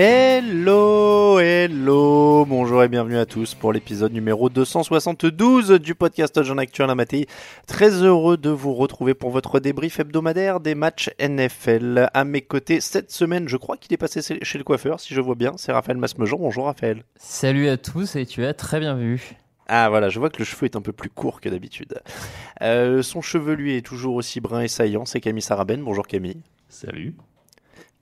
Hello, hello, bonjour et bienvenue à tous pour l'épisode numéro 272 du podcast Jean Actuel Matéi. Très heureux de vous retrouver pour votre débrief hebdomadaire des matchs NFL. À mes côtés, cette semaine, je crois qu'il est passé chez le coiffeur, si je vois bien, c'est Raphaël Masmejean. Bonjour Raphaël. Salut à tous et tu as très bien vu. Ah voilà, je vois que le cheveu est un peu plus court que d'habitude. Euh, son cheveu, lui, est toujours aussi brun et saillant, c'est Camille Sarabène. Bonjour Camille. Salut.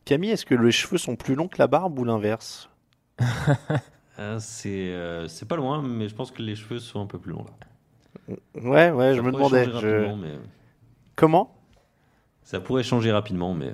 Camille, est-ce que les cheveux sont plus longs que la barbe ou l'inverse c'est euh, c'est pas loin, mais je pense que les cheveux sont un peu plus longs là. Ouais, ouais, je me demandais. je- mais- Comment? Ça pourrait changer rapidement, mais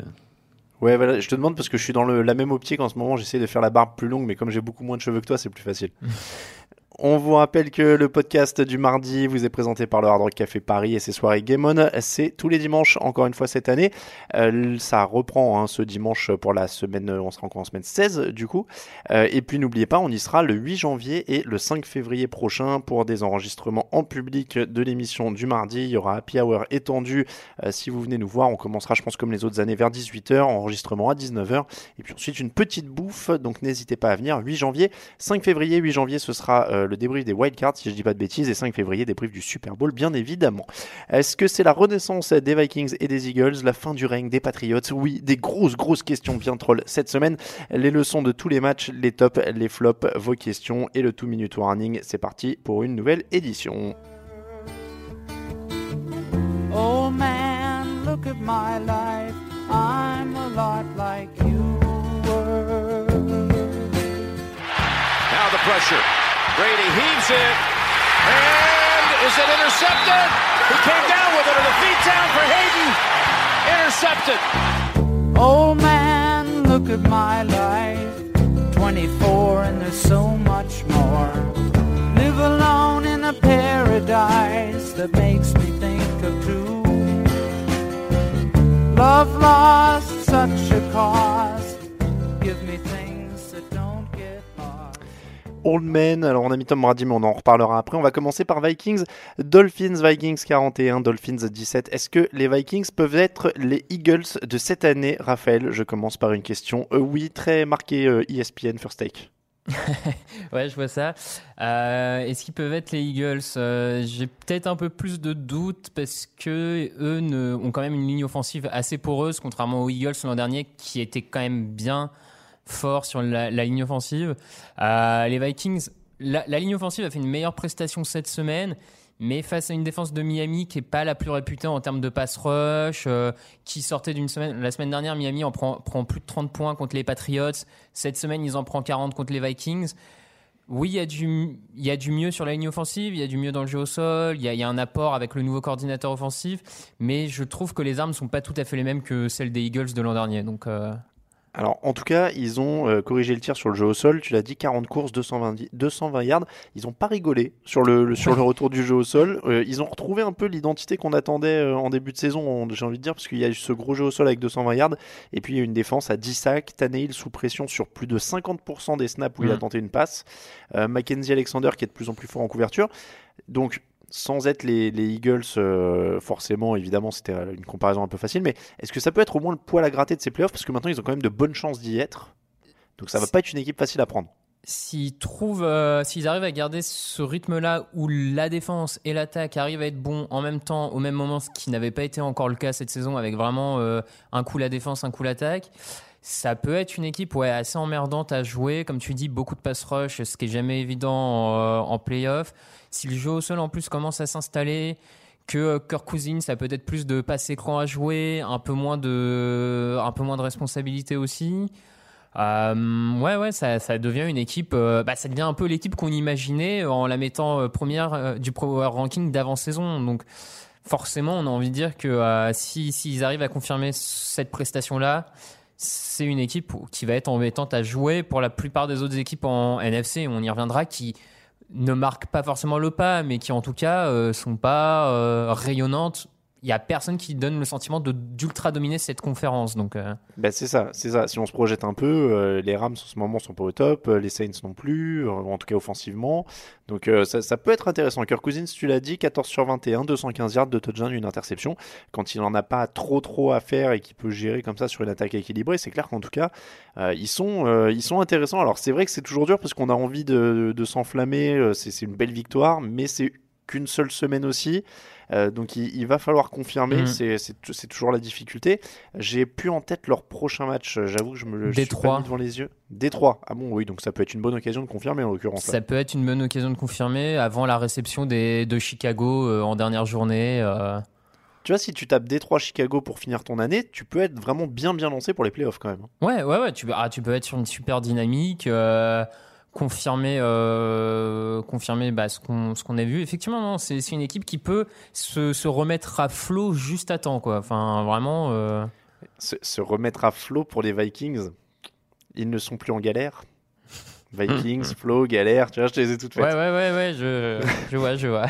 Ouais, voilà, je te demande parce que je suis dans le- la même optique en ce moment. J'essaie de faire la barbe plus longue, mais comme j'ai beaucoup moins de cheveux que toi, c'est plus facile. On vous rappelle que le podcast du mardi vous est présenté par le Hard Rock Café Paris et ses soirées Game On. C'est tous les dimanches, encore une fois cette année. Euh, ça reprend hein, ce dimanche pour la semaine, on sera encore en semaine 16 du coup. Euh, et puis n'oubliez pas, on y sera le 8 janvier et le 5 février prochain pour des enregistrements en public de l'émission du mardi. Il y aura Happy Hour étendu. Euh, si vous venez nous voir, on commencera, je pense, comme les autres années, vers 18h, enregistrement à 19h. Et puis ensuite, une petite bouffe. Donc n'hésitez pas à venir. 8 janvier, 5 février, 8 janvier, ce sera euh, le débrief des wildcards, si je dis pas de bêtises. Et 5 février, débrief du Super Bowl, bien évidemment. Est-ce que c'est la renaissance des Vikings et des Eagles, la fin du règne des Patriots? Oui, des grosses, grosses questions bien troll cette semaine. Les leçons de tous les matchs, les tops, les flops, vos questions et le 2 minute warning. C'est parti pour une nouvelle édition. Oh man, look at my life. I'm a lot like you were. Now the pressure. Brady heaves it. And is it intercepted? He came down with it on the feet down for Hayden. Intercepted. Oh man, look at my life. 24 and there's so much more. Live alone in a paradise that makes me think of two. Love lost such a cost. Old Man, alors on a mis Tom Brady, mais on en reparlera après. On va commencer par Vikings, Dolphins, Vikings 41, Dolphins 17. Est-ce que les Vikings peuvent être les Eagles de cette année, Raphaël? Je commence par une question. Euh, oui, très marqué euh, ESPN First Take. Ouais, je vois ça. Euh, Est-ce qu'ils peuvent être les Eagles? J'ai peut-être un peu plus de doutes parce que eux ont quand même une ligne offensive assez poreuse, contrairement aux Eagles l'an dernier qui était quand même bien fort sur la, ligne offensive. Euh, les Vikings, la, ligne offensive a fait une meilleure prestation cette semaine. Mais face à une défense de Miami qui est pas la plus réputée en termes de pass rush, euh, qui sortait d'une semaine, la semaine dernière, Miami en prend, plus de 30 points contre les Patriots. Cette semaine, ils en prennent 40 contre les Vikings. Oui, il y, a du, y a du mieux sur la ligne offensive, il y a du mieux dans le jeu au sol, il y a, un apport avec le nouveau coordinateur offensif, mais je trouve que les armes sont pas tout à fait les mêmes que celles des Eagles de l'an dernier. Donc, euh, Alors, en tout cas, ils ont euh, corrigé le tir sur le jeu au sol. Tu l'as dit, 40 courses, 220, di- 220 yards. Ils ont pas rigolé sur le, le- sur le retour du jeu au sol. Euh, ils ont retrouvé un peu l'identité qu'on attendait euh, en début de saison, on- j'ai envie de dire, parce qu'il y a eu ce gros jeu au sol avec 220 yards. Et puis, il y a une défense à 10 sacs. Tannehill sous pression sur plus de 50% des snaps où il a Mm. tenté une passe. Mackenzie Alexander qui est de plus en plus fort en couverture. Donc, sans être les, les Eagles, euh, forcément, évidemment, c'était une comparaison un peu facile, mais est-ce que ça peut être au moins le poil à gratter de ces playoffs? Parce que maintenant, ils ont quand même de bonnes chances d'y être. Donc, ça va pas être une équipe facile à prendre. S'ils trouvent, euh, s'ils arrivent à garder ce rythme-là où la défense et l'attaque arrivent à être bons en même temps, au même moment, ce qui n'avait pas été encore le cas cette saison, avec vraiment euh, un coup la défense, un coup l'attaque, ça peut être une équipe assez emmerdante à jouer. Comme tu dis, beaucoup de pass rush, ce qui est jamais évident en, euh, en playoff. Si le jeu au sol en plus commence à s'installer, que euh, Kirk Cousins a peut-être plus de passes écran à jouer, un peu moins de, un peu moins de responsabilité aussi. Euh, ouais, ouais, ça, devient une équipe. bah, ça devient un peu l'équipe qu'on imaginait en la mettant première du Power Ranking d'avant-saison. Donc, forcément, on a envie de dire que euh, si s'ils arrivent à confirmer cette prestation-là, c'est une équipe qui va être embêtante à jouer pour la plupart des autres équipes en NFC. On y reviendra qui ne marquent pas forcément le pas, mais qui en tout cas euh, sont pas euh, rayonnantes. Il y a personne qui donne le sentiment d'ultra dominer cette conférence. Donc, euh, Ben, c'est ça, c'est ça. Si on se projette un peu, euh, les Rams en ce moment sont pas au top, euh, les Saints non plus, euh, en tout cas offensivement. Donc ça, peut être intéressant. Kirk Cousins, tu l'as dit, 14 sur 21, 215 yards de touchdown, une interception. Quand il en a pas trop trop à faire et qu'il peut gérer comme ça sur une attaque équilibrée, c'est clair qu'en tout cas, ils, sont, ils sont intéressants. Alors c'est vrai que c'est toujours dur parce qu'on a envie de, s'enflammer, c'est une belle victoire, mais c'est qu'une seule semaine aussi. Euh, donc il, il va falloir confirmer, Mhm. c'est- toujours la difficulté. J'ai plus en tête leur prochain match, j'avoue que je me le pas mis devant les yeux. Détroit, ah bon oui, donc ça peut être une bonne occasion de confirmer en l'occurrence. là. Ça peut être une bonne occasion de confirmer avant la réception des, de Chicago euh, en dernière journée. euh. Tu vois, si tu tapes Détroit Chicago pour finir ton année, tu peux être vraiment bien bien lancé pour les playoffs quand même. Ouais, ouais, ouais. Tu, peux- ah, tu peux être sur une super dynamique, confirmer, euh, confirmer bah, ce qu'on ce qu'on a vu. Effectivement, c'est c'est une équipe qui peut se, se remettre à flot juste à temps, quoi. Enfin, vraiment. euh, Se, se remettre à flot pour les Vikings, ils ne sont plus en galère. Vikings, flot, galère, tu vois, je te les ai toutes faites. Ouais, ouais, ouais, ouais. Je, je vois, je vois.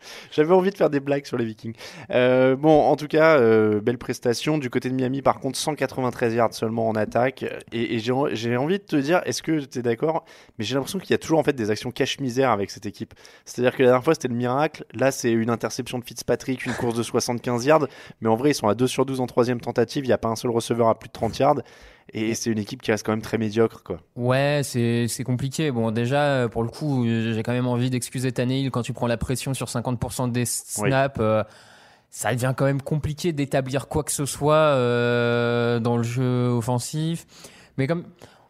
J'avais envie de faire des blagues sur les Vikings. Euh, bon, en tout cas, euh, belle prestation. Du côté de Miami, par contre, 193 yards seulement en attaque. Et, j'ai envie de te dire, est-ce que tu es d'accord? Mais j'ai l'impression qu'il y a toujours en fait des actions cache-misère avec cette équipe. C'est-à-dire que la dernière fois, c'était le miracle. Là, c'est une interception de Fitzpatrick, une course de 75 yards. Mais en vrai, ils sont à 2 sur 12 en troisième tentative. Il n'y a pas un seul receveur à plus de 30 yards. Et c'est une équipe qui reste quand même très médiocre, quoi. Ouais, c'est c'est compliqué. Bon, déjà, euh, pour le coup, euh, j'ai quand même envie d'excuser Tannehill quand tu prends la pression sur 50% des snaps. euh, ça devient quand même compliqué d'établir quoi que ce soit euh, dans le jeu offensif. Mais comme,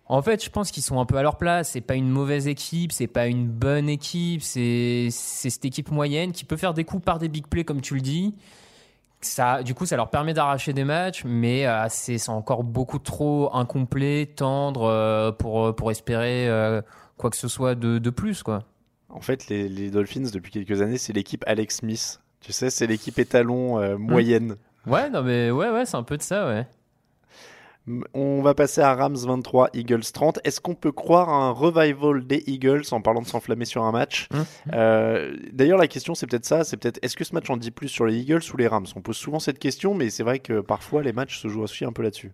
en fait, je pense qu'ils sont un peu à leur place. C'est pas une mauvaise équipe, c'est pas une bonne équipe. C'est c'est cette équipe moyenne qui peut faire des coups par des big plays, comme tu le dis. Ça, du coup, ça leur permet d'arracher des matchs, mais euh, c'est encore beaucoup trop incomplet, tendre euh, pour, pour espérer euh, quoi que ce soit de, de plus. Quoi. En fait, les, les Dolphins, depuis quelques années, c'est l'équipe Alex Smith. Tu sais, c'est l'équipe étalon euh, moyenne. Ouais, non, mais ouais, ouais, c'est un peu de ça, ouais. On va passer à Rams 23, Eagles 30. Est-ce qu'on peut croire à un revival des Eagles en parlant de s'enflammer sur un match Hum. Euh, D'ailleurs, la question, c'est peut-être ça. C'est peut-être est-ce que ce match en dit plus sur les Eagles ou les Rams? On pose souvent cette question, mais c'est vrai que parfois les matchs se jouent aussi un peu là-dessus.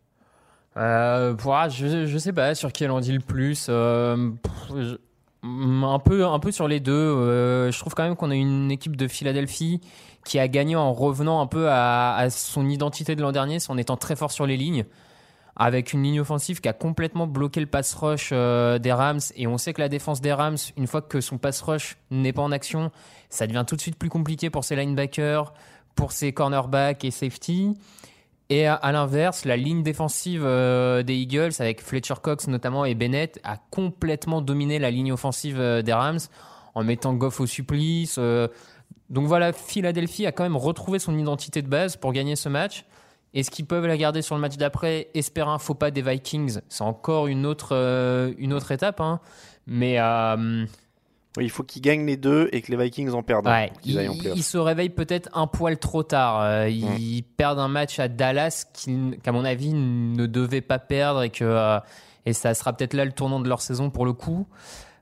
Euh, je, je sais pas sur qui elle en dit le plus. euh, je- un, peu, un peu sur les deux. euh, je trouve quand même qu'on a une équipe de Philadelphie qui a gagné en revenant un peu à, à son identité de l'an dernier, c'est en étant très fort sur les lignes. Avec une ligne offensive qui a complètement bloqué le pass rush euh, des Rams. Et on sait que la défense des Rams, une fois que son pass rush n'est pas en action, ça devient tout de suite plus compliqué pour ses linebackers, pour ses cornerbacks et safety. Et à, l'inverse, la ligne défensive euh, des Eagles, avec Fletcher Cox notamment et Bennett, a complètement dominé la ligne offensive euh, des Rams en mettant Goff au supplice. donc voilà, Philadelphie a quand même retrouvé son identité de base pour gagner ce match. Est-ce qu'ils peuvent la garder sur le match d'après? Espérer un faux pas des Vikings, c'est encore une autre, euh, une autre étape. hein. Mais, euh, Oui, il faut qu'ils gagnent les deux et que les Vikings en perdent. Ouais, en ils, se réveillent peut-être un poil trop tard. Euh, ils perdent un match à Dallas qu'à mon avis ne devaient pas perdre et que et ça sera peut-être là le tournant de leur saison pour le coup.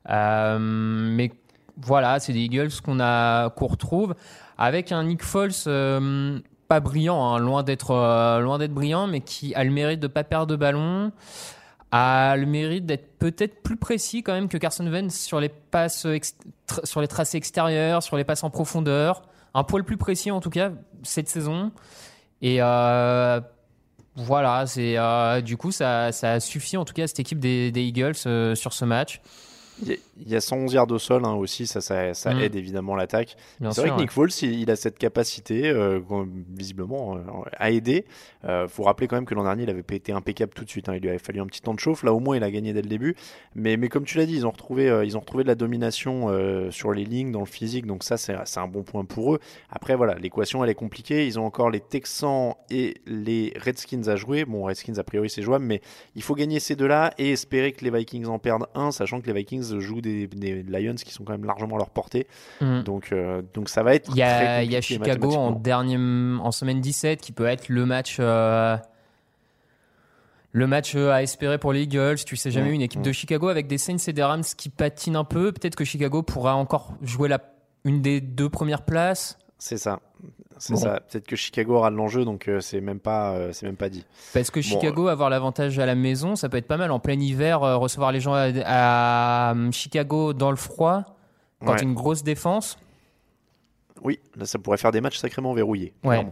Mais voilà, c'est des Eagles qu'on a qu'on retrouve avec un Nick Foles euh, pas brillant, hein, loin d'être euh, loin d'être brillant, mais qui a le mérite de pas perdre de ballon a le mérite d'être peut-être plus précis quand même que Carson Wentz sur les passes sur les tracés extérieurs, sur les passes en profondeur, un poil plus précis en tout cas cette saison. Et euh, voilà, c'est euh, du coup ça, ça a suffi en tout cas à cette équipe des, Eagles sur ce match. Il y a- il y a 111 yards au sol hein, aussi, ça, ça, ça Mm. aide évidemment l'attaque. C'est vrai que Nick Foles, il, il a cette capacité, euh, visiblement, euh, à aider. Euh, faut rappeler quand même que l'an dernier, il avait été impeccable tout de suite. hein. Il lui avait fallu un petit temps de chauffe. Là, au moins, il a gagné dès le début. Mais, mais comme tu l'as dit, ils ont retrouvé, ils ont retrouvé de la domination sur les lignes, dans le physique. Donc ça, c'est c'est un bon point pour eux. Après, voilà, l'équation, elle est compliquée. Ils ont encore les Texans et les Redskins à jouer. Bon, Redskins, a priori, c'est jouable, mais il faut gagner ces deux-là et espérer que les Vikings en perdent un, sachant que les Vikings jouent des, des Lions qui sont quand même largement à leur portée. Mhm. Donc, euh, donc ça va être Il y très a, il y a Chicago en dernier en semaine 17 qui peut être le match euh, le match euh, à espérer pour les Eagles. Tu sais jamais Mm, une équipe mm. de Chicago avec des Saints et des Rams qui patinent un peu. Peut-être que Chicago pourra encore jouer la une des deux premières places. C'est ça. C'est Bon. ça. Peut-être que Chicago aura de l'enjeu, donc euh, c'est même pas, euh, c'est même pas dit. Parce que Bon, Chicago, avoir l'avantage à la maison, ça peut être pas mal en plein hiver, euh, recevoir les gens à, à, euh, Chicago dans le froid, quand Ouais. une grosse défense. Oui, là, ça pourrait faire des matchs sacrément verrouillés. Ouais.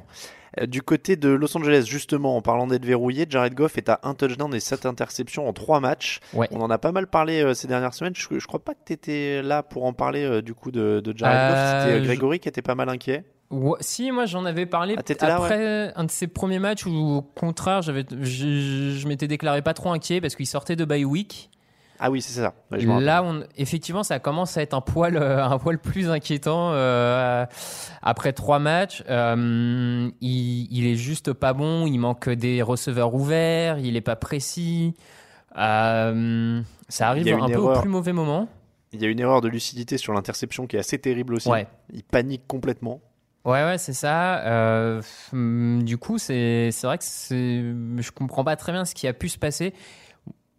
Euh, Du côté de Los Angeles, justement, en parlant d'être verrouillé, Jared Goff est à un touchdown et 7 interceptions en 3 matchs. Ouais. On en a pas mal parlé euh, ces dernières semaines. Je, je crois pas que tu étais là pour en parler euh, du coup de, de Jared Goff. C'était je- Grégory qui était pas mal inquiet. Ouais, si, moi j'en avais parlé Ah, là, après un de ses premiers matchs où, au contraire, je, je m'étais déclaré pas trop inquiet parce qu'il sortait de bye week. Ah oui, c'est ça. Ouais, je me Là, on, effectivement, ça commence à être un poil, euh, un poil plus inquiétant euh, après trois matchs. Euh, il, il est juste pas bon. Il manque des receveurs ouverts. Il est pas précis. Ça arrive un peu au plus mauvais moment. Il y a une erreur de lucidité sur l'interception qui est assez terrible aussi. Ouais. Il panique complètement. Ouais, ouais, c'est ça. Euh, du coup, c'est vrai que je comprends pas très bien ce qui a pu se passer.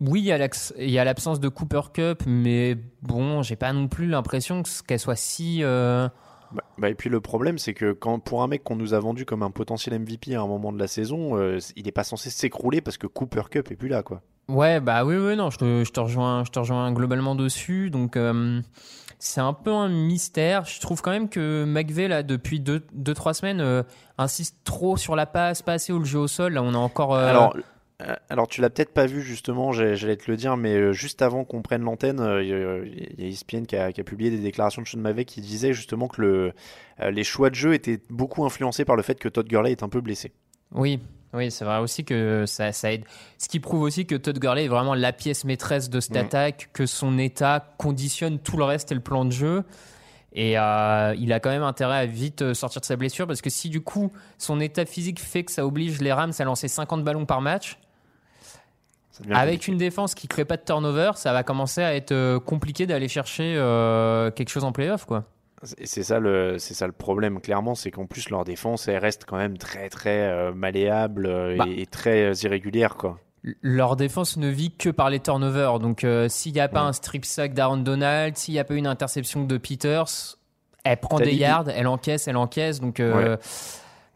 Oui, il y a l'absence de Cooper Cup, mais bon, j'ai pas non plus l'impression que- qu'elle soit si. euh, Bah, bah, et puis le problème, c'est que quand pour un mec qu'on nous a vendu comme un potentiel MVP à un moment de la saison, euh, il n'est pas censé s'écrouler parce que Cooper Cup est plus là, quoi. Ouais, bah oui, oui, non, je te, je te rejoins, je te rejoins globalement dessus. Donc, euh, c'est un peu un mystère. Je trouve quand même que McVeigh, là, depuis 2-3 deux, trois semaines, euh, insiste trop sur la passe, pas assez au jeu au sol. Là, on a encore. Alors, alors tu l'as peut-être pas vu justement, j'allais te le dire, mais euh, juste avant qu'on prenne l'antenne, euh, il y a- ESPN qui a, qui a publié des déclarations de Sean McVay qui disait justement que le, euh, les choix de jeu étaient beaucoup influencés par le fait que Todd Gurley est un peu blessé. Oui, oui, c'est vrai aussi que ça, ça aide. Ce qui prouve aussi que Todd Gurley est vraiment la pièce maîtresse de cette Mm. attaque, que son état conditionne tout le reste et le plan de jeu. Et euh, il a quand même intérêt à vite euh, sortir de sa blessure parce que si du coup son état physique fait que ça oblige les Rams à lancer 50 ballons par match, avec compliqué. une défense qui crée pas de turnover, ça va commencer à être euh, compliqué d'aller chercher euh, quelque chose en playoff, quoi. C'est ça le, c'est ça le problème clairement, c'est qu'en plus leur défense elle reste quand même très très euh, malléable Bah. et, très euh, irrégulière quoi. leur défense ne vit que par les turnovers. Donc, euh, s'il n'y a pas Ouais. un strip sack d'Aaron Donald, s'il n'y a pas une interception de Peters, elle prend des yards, elle encaisse, elle encaisse. Donc, euh,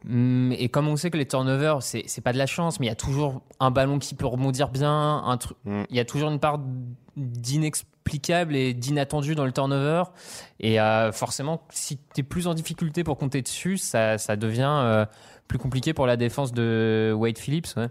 et comme on sait que les turnovers, c'est c'est pas de la chance, mais il y a toujours un ballon qui peut rebondir bien. Un truc, Mm. il y a toujours une part d'inexplicable et d'inattendu dans le turnover. Et euh, forcément, si tu es plus en difficulté pour compter dessus, ça, ça devient euh, plus compliqué pour la défense de Wade Phillips. Ouais.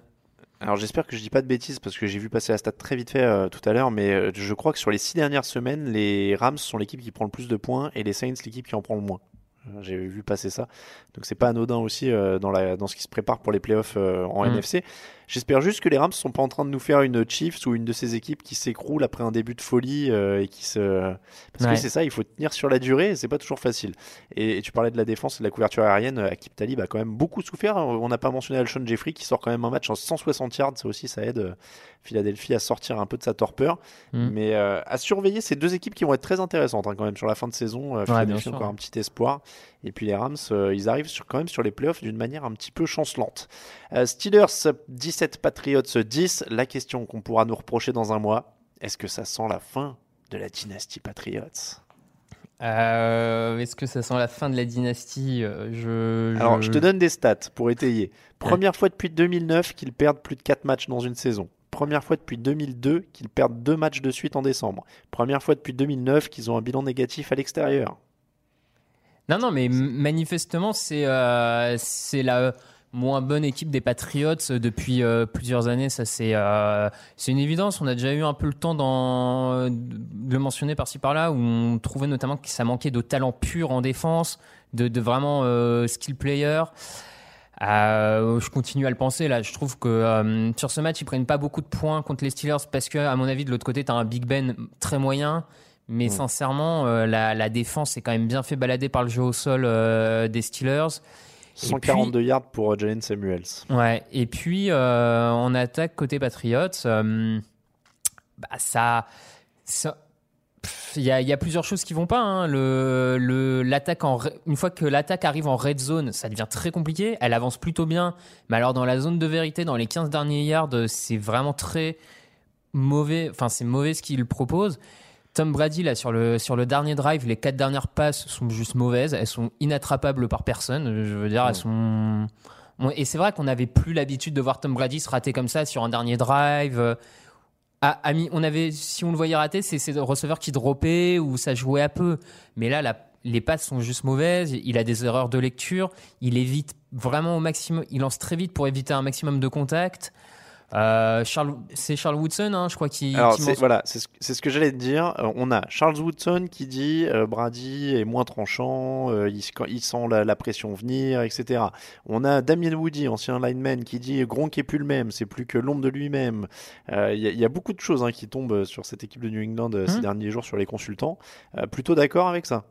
Alors j'espère que je dis pas de bêtises parce que j'ai vu passer la stat très vite fait euh, tout à l'heure, mais je crois que sur les six dernières semaines, les Rams sont l'équipe qui prend le plus de points et les Saints l'équipe qui en prend le moins. Euh, J'ai vu passer ça, donc c'est pas anodin aussi euh, dans, la, dans ce qui se prépare pour les playoffs euh, en Mm. NFC. J'espère juste que les Rams sont pas en train de nous faire une Chiefs ou une de ces équipes qui s'écroule après un début de folie euh, et qui se. Parce Ouais. que c'est ça, il faut tenir sur la durée et c'est pas toujours facile. Et, et tu parlais de la défense et de la couverture aérienne. euh, Akib Talib a quand même beaucoup souffert. On n'a pas mentionné Alshon Jeffrey qui sort quand même un match en 160 yards. Ça aussi, ça aide euh, Philadelphie à sortir un peu de sa torpeur. Mm. Mais euh, à surveiller ces deux équipes qui vont être très intéressantes hein, quand même sur la fin de saison. Euh, Philadelphie sûr, encore ouais. un petit espoir. Et puis les Rams, ils arrivent sur, quand même sur les playoffs d'une manière un petit peu chancelante. Steelers 17, Patriots 10. La question qu'on pourra nous reprocher dans un mois, est-ce que ça sent la fin de la dynastie Patriots Euh, Est-ce que ça sent la fin de la dynastie? Euh, je, Alors, je te donne des stats pour étayer. Première fois depuis 2009 qu'ils perdent plus de 4 matchs dans une saison. Première fois depuis 2002 qu'ils perdent 2 matchs de suite en décembre. Première fois depuis 2009 qu'ils ont un bilan négatif à l'extérieur. Non, non, mais manifestement, c'est euh, c'est la moins bonne équipe des Patriots depuis euh, plusieurs années. Ça, c'est euh, c'est une évidence. On a déjà eu un peu le temps de le mentionner par-ci par-là, où on trouvait notamment que ça manquait de talent pur en défense, de, de vraiment euh, skill player. Euh, je continue à le penser là. Je trouve que euh, sur ce match, ils prennent pas beaucoup de points contre les Steelers parce que, à mon avis, de l'autre côté, tu as un Big Ben très moyen. Mais Mm. sincèrement, euh, la, la défense est quand même bien fait balader par le jeu au sol euh, des Steelers. Et 142 yards pour euh, Jalen Samuels. Ouais, et puis euh, en attaque côté Patriots, euh, bah, ça. ça- Il y, a, il y a plusieurs choses qui vont pas. hein. Le, le, l'attaque en, une fois que l'attaque arrive en red zone, ça devient très compliqué. Elle avance plutôt bien. Mais alors, dans la zone de vérité, dans les 15 derniers yards, c'est vraiment très mauvais. Enfin, c'est mauvais ce qu'il propose. Tom Brady, là, sur le, sur le dernier drive, les quatre dernières passes sont juste mauvaises. Elles sont inattrapables par personne. Je veux dire, elles sont. on- Et c'est vrai qu'on n'avait plus l'habitude de voir Tom Brady se rater comme ça sur un dernier drive. Euh, on avait, si on le voyait rater, c'est ces receveurs qui droppaient ou ça jouait à peu. Mais là, la- les passes sont juste mauvaises. Il a des erreurs de lecture. Il évite vraiment au maximum. Il lance très vite pour éviter un maximum de contact. Euh, Charles, c'est Charles Woodson, hein, je crois, qui. Alors qui c'est, mentionne- voilà, c'est ce, c'est ce que j'allais te dire. Euh, on a Charles Woodson qui dit euh, Brady est moins tranchant, il, sent la, la pression venir, etc. On a Damien Woody, ancien lineman, qui dit Gronk est plus le même, c'est plus que l'ombre de lui-même. Il y, a- il y a beaucoup de choses hein, qui tombent sur cette équipe de New England ces Mhm. derniers jours sur les consultants. Plutôt d'accord avec ça.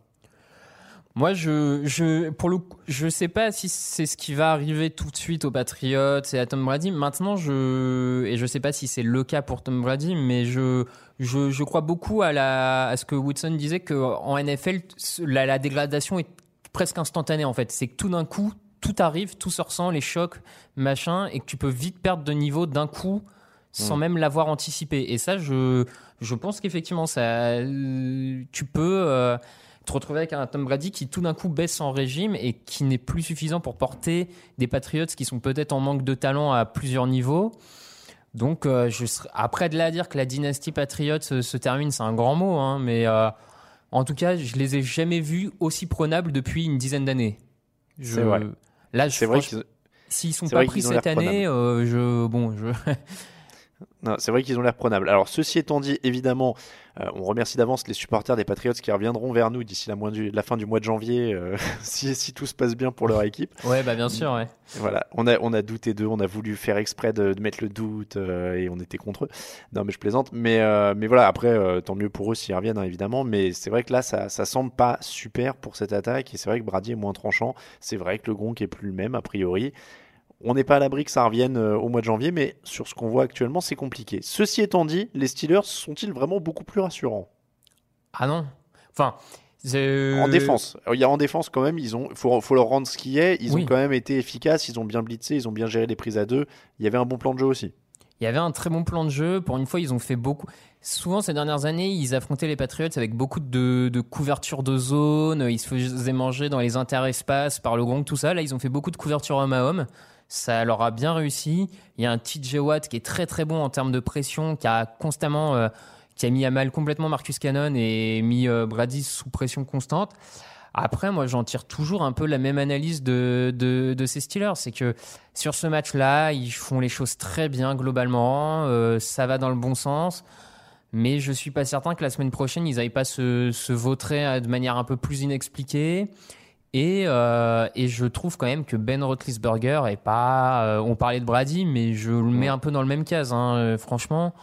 Moi, je, je, pour le, coup, je sais pas si c'est ce qui va arriver tout de suite aux Patriots et à Tom Brady. Maintenant, je, et je sais pas si c'est le cas pour Tom Brady, mais je, je, je crois beaucoup à la, à ce que Woodson disait que en NFL, la, la dégradation est presque instantanée en fait. C'est que tout d'un coup, tout arrive, tout se ressent, les chocs, machin, et que tu peux vite perdre de niveau d'un coup sans Mm. même l'avoir anticipé. Et ça, je, je pense qu'effectivement, ça, tu peux euh, te retrouver avec un Tom Brady qui tout d'un coup baisse en régime et qui n'est plus suffisant pour porter des Patriots qui sont peut-être en manque de talent à plusieurs niveaux. Donc, euh, je serais- après de là à dire que la dynastie Patriots se, se termine, c'est un grand mot, hein, mais euh, en tout cas, je les ai jamais vus aussi prenables depuis une dizaine d'années. Je- C'est vrai. Là, je C'est vrai franch- qu'ils- s'ils sont pas pris cette année, euh, je bon, je c'est vrai qu'ils ont l'air prenables. Alors, ceci étant dit, évidemment, euh, on remercie d'avance les supporters des Patriots qui reviendront vers nous d'ici la, fin du mois de janvier, euh, si, si tout se passe bien pour leur équipe. ouais, bah bien sûr, ouais. Voilà, on a, on a douté d'eux, on a voulu faire exprès de, de mettre le doute euh, et on était contre eux. Non, mais je plaisante. Mais, euh, mais voilà, après, euh, tant mieux pour eux s'ils reviennent, hein, évidemment. Mais c'est vrai que là, ça, ça semble pas super pour cette attaque. Et c'est vrai que Brady est moins tranchant. C'est vrai que le Gronk est plus le même, a priori. On n'est pas à l'abri que ça revienne euh, au mois de janvier, mais sur ce qu'on voit actuellement, c'est compliqué. Ceci étant dit, les Steelers sont-ils vraiment beaucoup plus rassurants? Ah non. Enfin, c'est- En défense, il y a en défense quand même, ont, faut, faut leur rendre ce qui est. Ils Oui. ont quand même été efficaces, ils ont bien blitzé, ils ont bien géré les prises à deux. Il y avait un bon plan de jeu aussi. Il y avait un très bon plan de jeu. Pour une fois, ils ont fait beaucoup. Souvent, ces dernières années, ils affrontaient les Patriots avec beaucoup de, de couverture de zone. Ils se faisaient manger dans les interespaces par le Gronk, tout ça. Là, ils ont fait beaucoup de couverture homme à homme. Ça leur a bien réussi. Il y a un TJ Watt qui est très très bon en termes de pression, qui a constamment, euh, qui a mis à mal complètement Marcus Cannon et mis euh, Brady sous pression constante. Après, moi, j'en tire toujours un peu la même analyse de, de, ces Steelers. C'est que sur ce match-là, ils font les choses très bien globalement. euh, ça va dans le bon sens. Mais je suis pas certain que la semaine prochaine, ils n'aillent pas se, se vautrer de manière un peu plus inexpliquée. Et, euh, et je trouve quand même que Ben Roethlisberger est pas. euh, on parlait de Brady, mais je le mets un peu dans le même case. hein. Euh, franchement,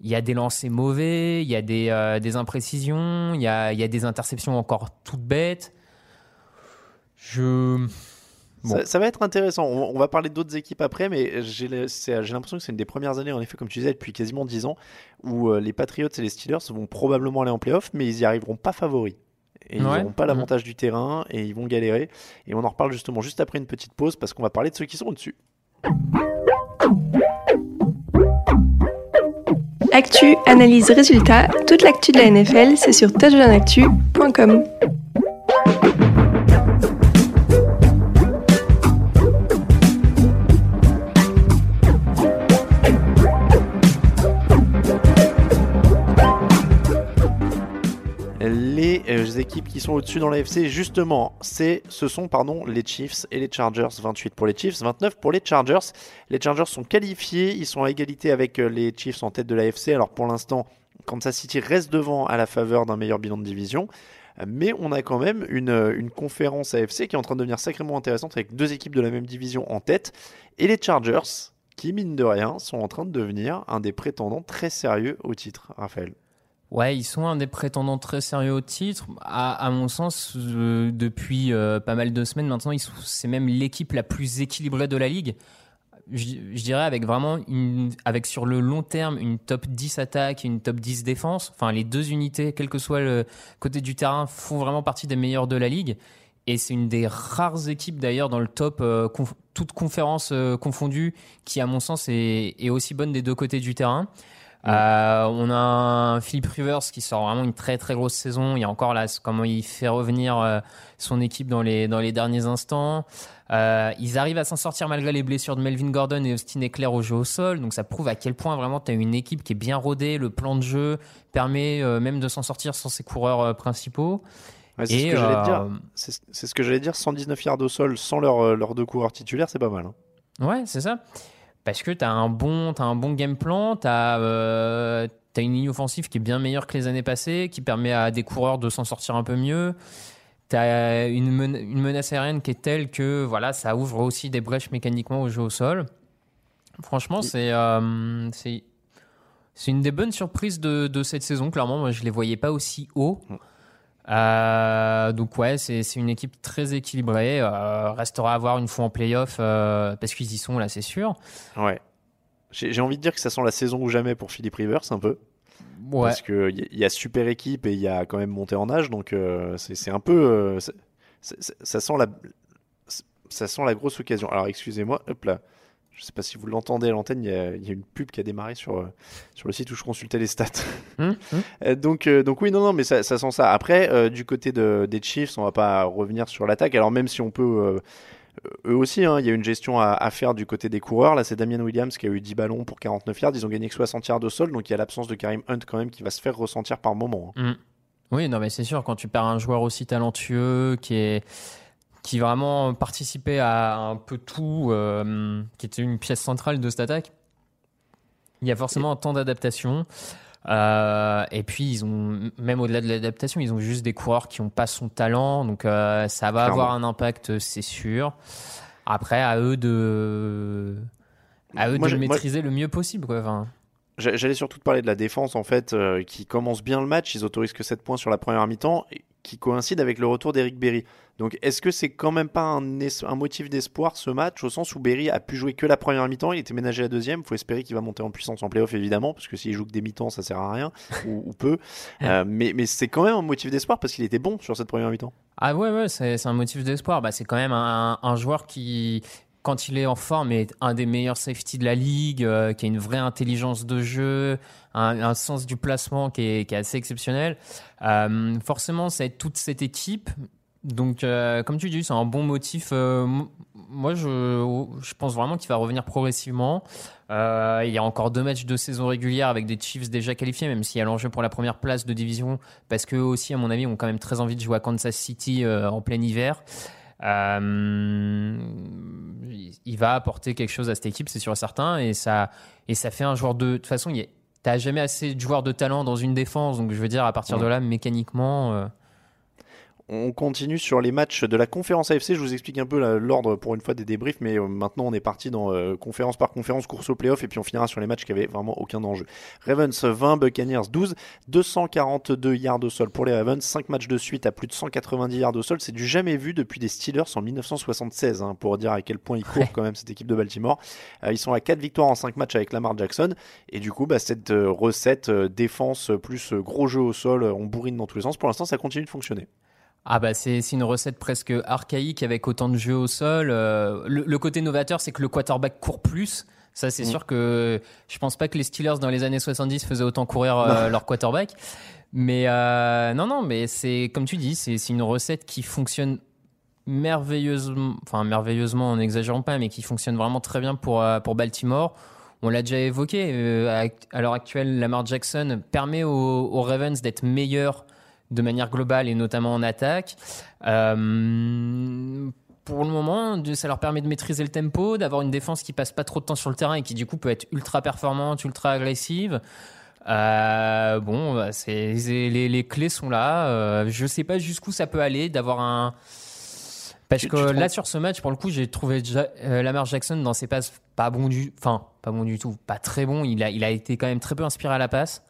il y a des lancers mauvais, il y a des, des imprécisions, il y a, il y a des interceptions encore toutes bêtes. Je. Bon. Ça, ça va être intéressant. On, on va parler d'autres équipes après, mais j'ai l'impression que c'est une des premières années, en effet, comme tu disais, depuis quasiment 10 ans, où les Patriots et les Steelers vont probablement aller en playoff, mais ils y arriveront pas favoris. Et ils n'auront pas Mhm. l'avantage du terrain et ils vont galérer. Et on en reparle justement juste après une petite pause parce qu'on va parler de ceux qui sont au-dessus. Actu, analyse, résultat, toute l'actu de la NFL, c'est sur touchdownactu.com. Les euh, équipes qui sont au-dessus dans la FC, justement, c'est, ce sont pardon, les Chiefs et les Chargers. 28 pour les Chiefs, 29 pour les Chargers. Les Chargers sont qualifiés, ils sont à égalité avec euh, les Chiefs en tête de la FC. Alors pour l'instant, Kansas City reste devant à la faveur d'un meilleur bilan de division. Mais on a quand même une, euh, une conférence AFC qui est en train de devenir sacrément intéressante avec deux équipes de la même division en tête. Et les Chargers, qui mine de rien, sont en train de devenir un des prétendants très sérieux au titre, Raphaël. Ouais, ils sont un des prétendants très sérieux au titre. À, mon sens, euh, depuis euh, pas mal de semaines maintenant, c'est même l'équipe la plus équilibrée de la ligue. Je, dirais avec vraiment, avec sur le long terme, une top 10 attaque et une top 10 défense. Enfin, les deux unités, quel que soit le côté du terrain, font vraiment partie des meilleurs de la ligue. Et c'est une des rares équipes d'ailleurs dans le top, euh, conf- toutes conférences euh, confondues, qui à mon sens est aussi bonne des deux côtés du terrain. Euh, on a un Philip Rivers qui sort vraiment une très très grosse saison. Il y a encore là comment il fait revenir euh, son équipe dans les, dans les derniers instants. Euh, ils arrivent à s'en sortir malgré les blessures de Melvin Gordon et Austin Eckler au jeu au sol. Donc ça prouve à quel point vraiment tu as une équipe qui est bien rodée. Le plan de jeu permet même de s'en sortir sans ses coureurs principaux. Ouais, c'est ce que j'allais dire. C'est ce que j'allais dire. 119 yards au sol sans leurs leurs deux coureurs titulaires, c'est pas mal. hein. Ouais, c'est ça. Parce que tu as un bon, un bon game plan, tu as, une ligne offensive qui est bien meilleure que les années passées, qui permet à des coureurs de s'en sortir un peu mieux. Tu as une, men- une menace aérienne qui est telle que voilà, ça ouvre aussi des brèches mécaniquement au jeu au sol. Franchement, c'est euh, c'est une des bonnes surprises de, de cette saison. Clairement, moi, je les voyais pas aussi haut. Euh, donc ouais, c'est une équipe très équilibrée. Euh, restera à voir une fois en playoff euh, parce qu'ils y sont là, c'est sûr. Ouais. J'ai envie de dire que ça sent la saison ou jamais pour Philippe Rivers un peu. Ouais. Parce qu'il y, y a super équipe et il y a quand même monté en âge, donc c'est un peu. ça sent la. Ça sent la grosse occasion. Alors excusez-moi, hop là. Je sais pas si vous l'entendez à l'antenne, il y, a- il y a une pub qui a démarré sur, euh, sur le site où je consultais les stats. Hum, hum. Euh, donc, euh, donc oui, non, non, mais ça, ça sent ça. Après, euh, du côté de, des Chiefs, on va pas revenir sur l'attaque. Alors même si on peut, euh, eux aussi, hein, il y a une gestion à, à faire du côté des coureurs. Là, c'est Damien Williams qui a eu 10 ballons pour 49 yards. Ils ont gagné que 60 yards au sol, donc il y a l'absence de Karim Hunt quand même qui va se faire ressentir par moment. hein. Mm. Oui, non, mais c'est sûr, quand tu perds un joueur aussi talentueux, qui est qui vraiment participait à un peu tout, euh, qui était une pièce centrale de cette attaque, il y a forcément un temps d'adaptation. Euh, et puis, ils ont, même au-delà de l'adaptation, ils ont juste des coureurs qui n'ont pas son talent. Donc, euh, ça va Clairement. avoir un impact, c'est sûr. Après, à eux de, à eux Moi, de moi- maîtriser le mieux possible. Quoi. Enfin, J'allais surtout te parler de la défense en fait, euh, qui commence bien le match. Ils autorisent que 7 points sur la première mi-temps, qui coïncide avec le retour d'Eric Berry. Donc est-ce que c'est quand même pas un, motif d'espoir ce match, au sens où Berry a pu jouer que la première mi-temps, il était ménagé la deuxième. faut espérer qu'il va monter en puissance en playoff évidemment, parce que s'il joue que des mi-temps, ça sert à rien, ou, ou peu. Euh, mais mais c'est quand même un motif d'espoir parce qu'il était bon sur cette première mi-temps. Ah ouais, ouais, c'est c'est un motif d'espoir. Bah, c'est quand même un, un joueur qui, quand il est en forme, est un des meilleurs safety de la ligue, euh, qui a une vraie intelligence de jeu, un, sens du placement qui est, assez exceptionnel. Euh, forcément, ça aide toute cette équipe. Donc, euh, comme tu dis, c'est un bon motif. Moi, je, je pense vraiment qu'il va revenir progressivement. Il y a encore deux matchs de saison régulière avec des Chiefs déjà qualifiés, même s'il y a l'enjeu pour la première place de division, parce qu'eux aussi, à mon avis, ont quand même très envie de jouer à Kansas City en plein hiver. Euh, il va apporter quelque chose à cette équipe, c'est sûr et certain, et ça, et ça fait un joueur de. De toute façon, a- t'as jamais assez de joueurs de talent dans une défense, donc je veux dire, à partir de là, mécaniquement. On continue sur les matchs de la conférence AFC. Je vous explique un peu l'ordre pour une fois des débriefs, mais euh, maintenant on est parti dans euh, conférence par conférence, course au playoff, et puis on finira sur les matchs qui avaient vraiment aucun enjeu. Ravens 20, Buccaneers 12, 242 yards au sol pour les Ravens, 5 matchs de suite à plus de 190 yards au sol. C'est du jamais vu depuis des Steelers en 1976, hein, pour dire à quel point ils courent quand même cette équipe de Baltimore. Euh, ils sont à 4 victoires en 5 matchs avec Lamar Jackson, et du coup, bah, cette recette euh, défense plus gros jeu au sol, on bourrine dans tous les sens. Pour l'instant, ça continue de fonctionner. Ah bah c'est une recette presque archaïque avec autant de jeux au sol. Euh, le, le côté novateur, c'est que le quarterback court plus. Ça, c'est Mm. sûr que je pense pas que les Steelers dans les années 70 faisaient autant courir euh, leur quarterback. Mais euh, non, non, mais c'est comme tu dis, c'est une recette qui fonctionne merveilleusement, enfin merveilleusement en n'exagérant pas, mais qui fonctionne vraiment très bien pour, pour Baltimore. On l'a déjà évoqué, à, à l'heure actuelle, Lamar Jackson permet aux, aux Ravens d'être meilleurs de manière globale et notamment en attaque. Euh, pour le moment, ça leur permet de maîtriser le tempo, d'avoir une défense qui passe pas trop de temps sur le terrain et qui du coup peut être ultra performante, ultra agressive. Euh, bon, bah, c'est les, les clés sont là. Euh, je sais pas jusqu'où ça peut aller d'avoir un. Parce Tu- que tu là, sur ce match, pour le coup, j'ai trouvé Ja- euh, Lamar Jackson dans ses passes pas bon du, enfin pas bon du tout, pas très bon. Il a, il a été quand même très peu inspiré à la passe.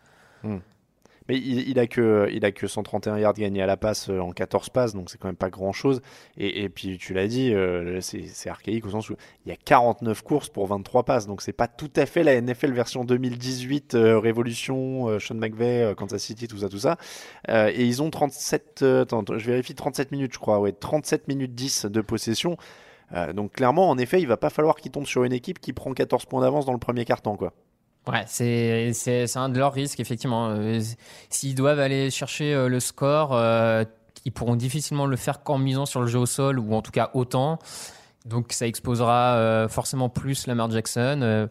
Mais il, il a que il a que 131 yards gagnés à la passe euh, en 14 passes, donc c'est quand même pas grand chose. Et, puis tu l'as dit, euh, c'est archaïque au sens où il y a 49 courses pour 23 passes, donc c'est pas tout à fait la NFL version 2018 euh, Révolution, Sean McVay, Kansas City, tout ça, tout ça. Et ils ont 37, euh, attends, je vérifie 37 minutes, je crois, ouais, 37 minutes 10 de possession. Donc clairement, en effet, il va pas falloir qu'ils tombent sur une équipe qui prend 14 points d'avance dans le premier quart-temps, quoi. Ouais, c'est c'est c'est un de leurs risques effectivement. Euh, S'ils doivent aller chercher euh, le score, euh, ils pourront difficilement le faire qu'en misant sur le jeu au sol ou en tout cas autant. Donc ça exposera forcément plus Lamar Jackson.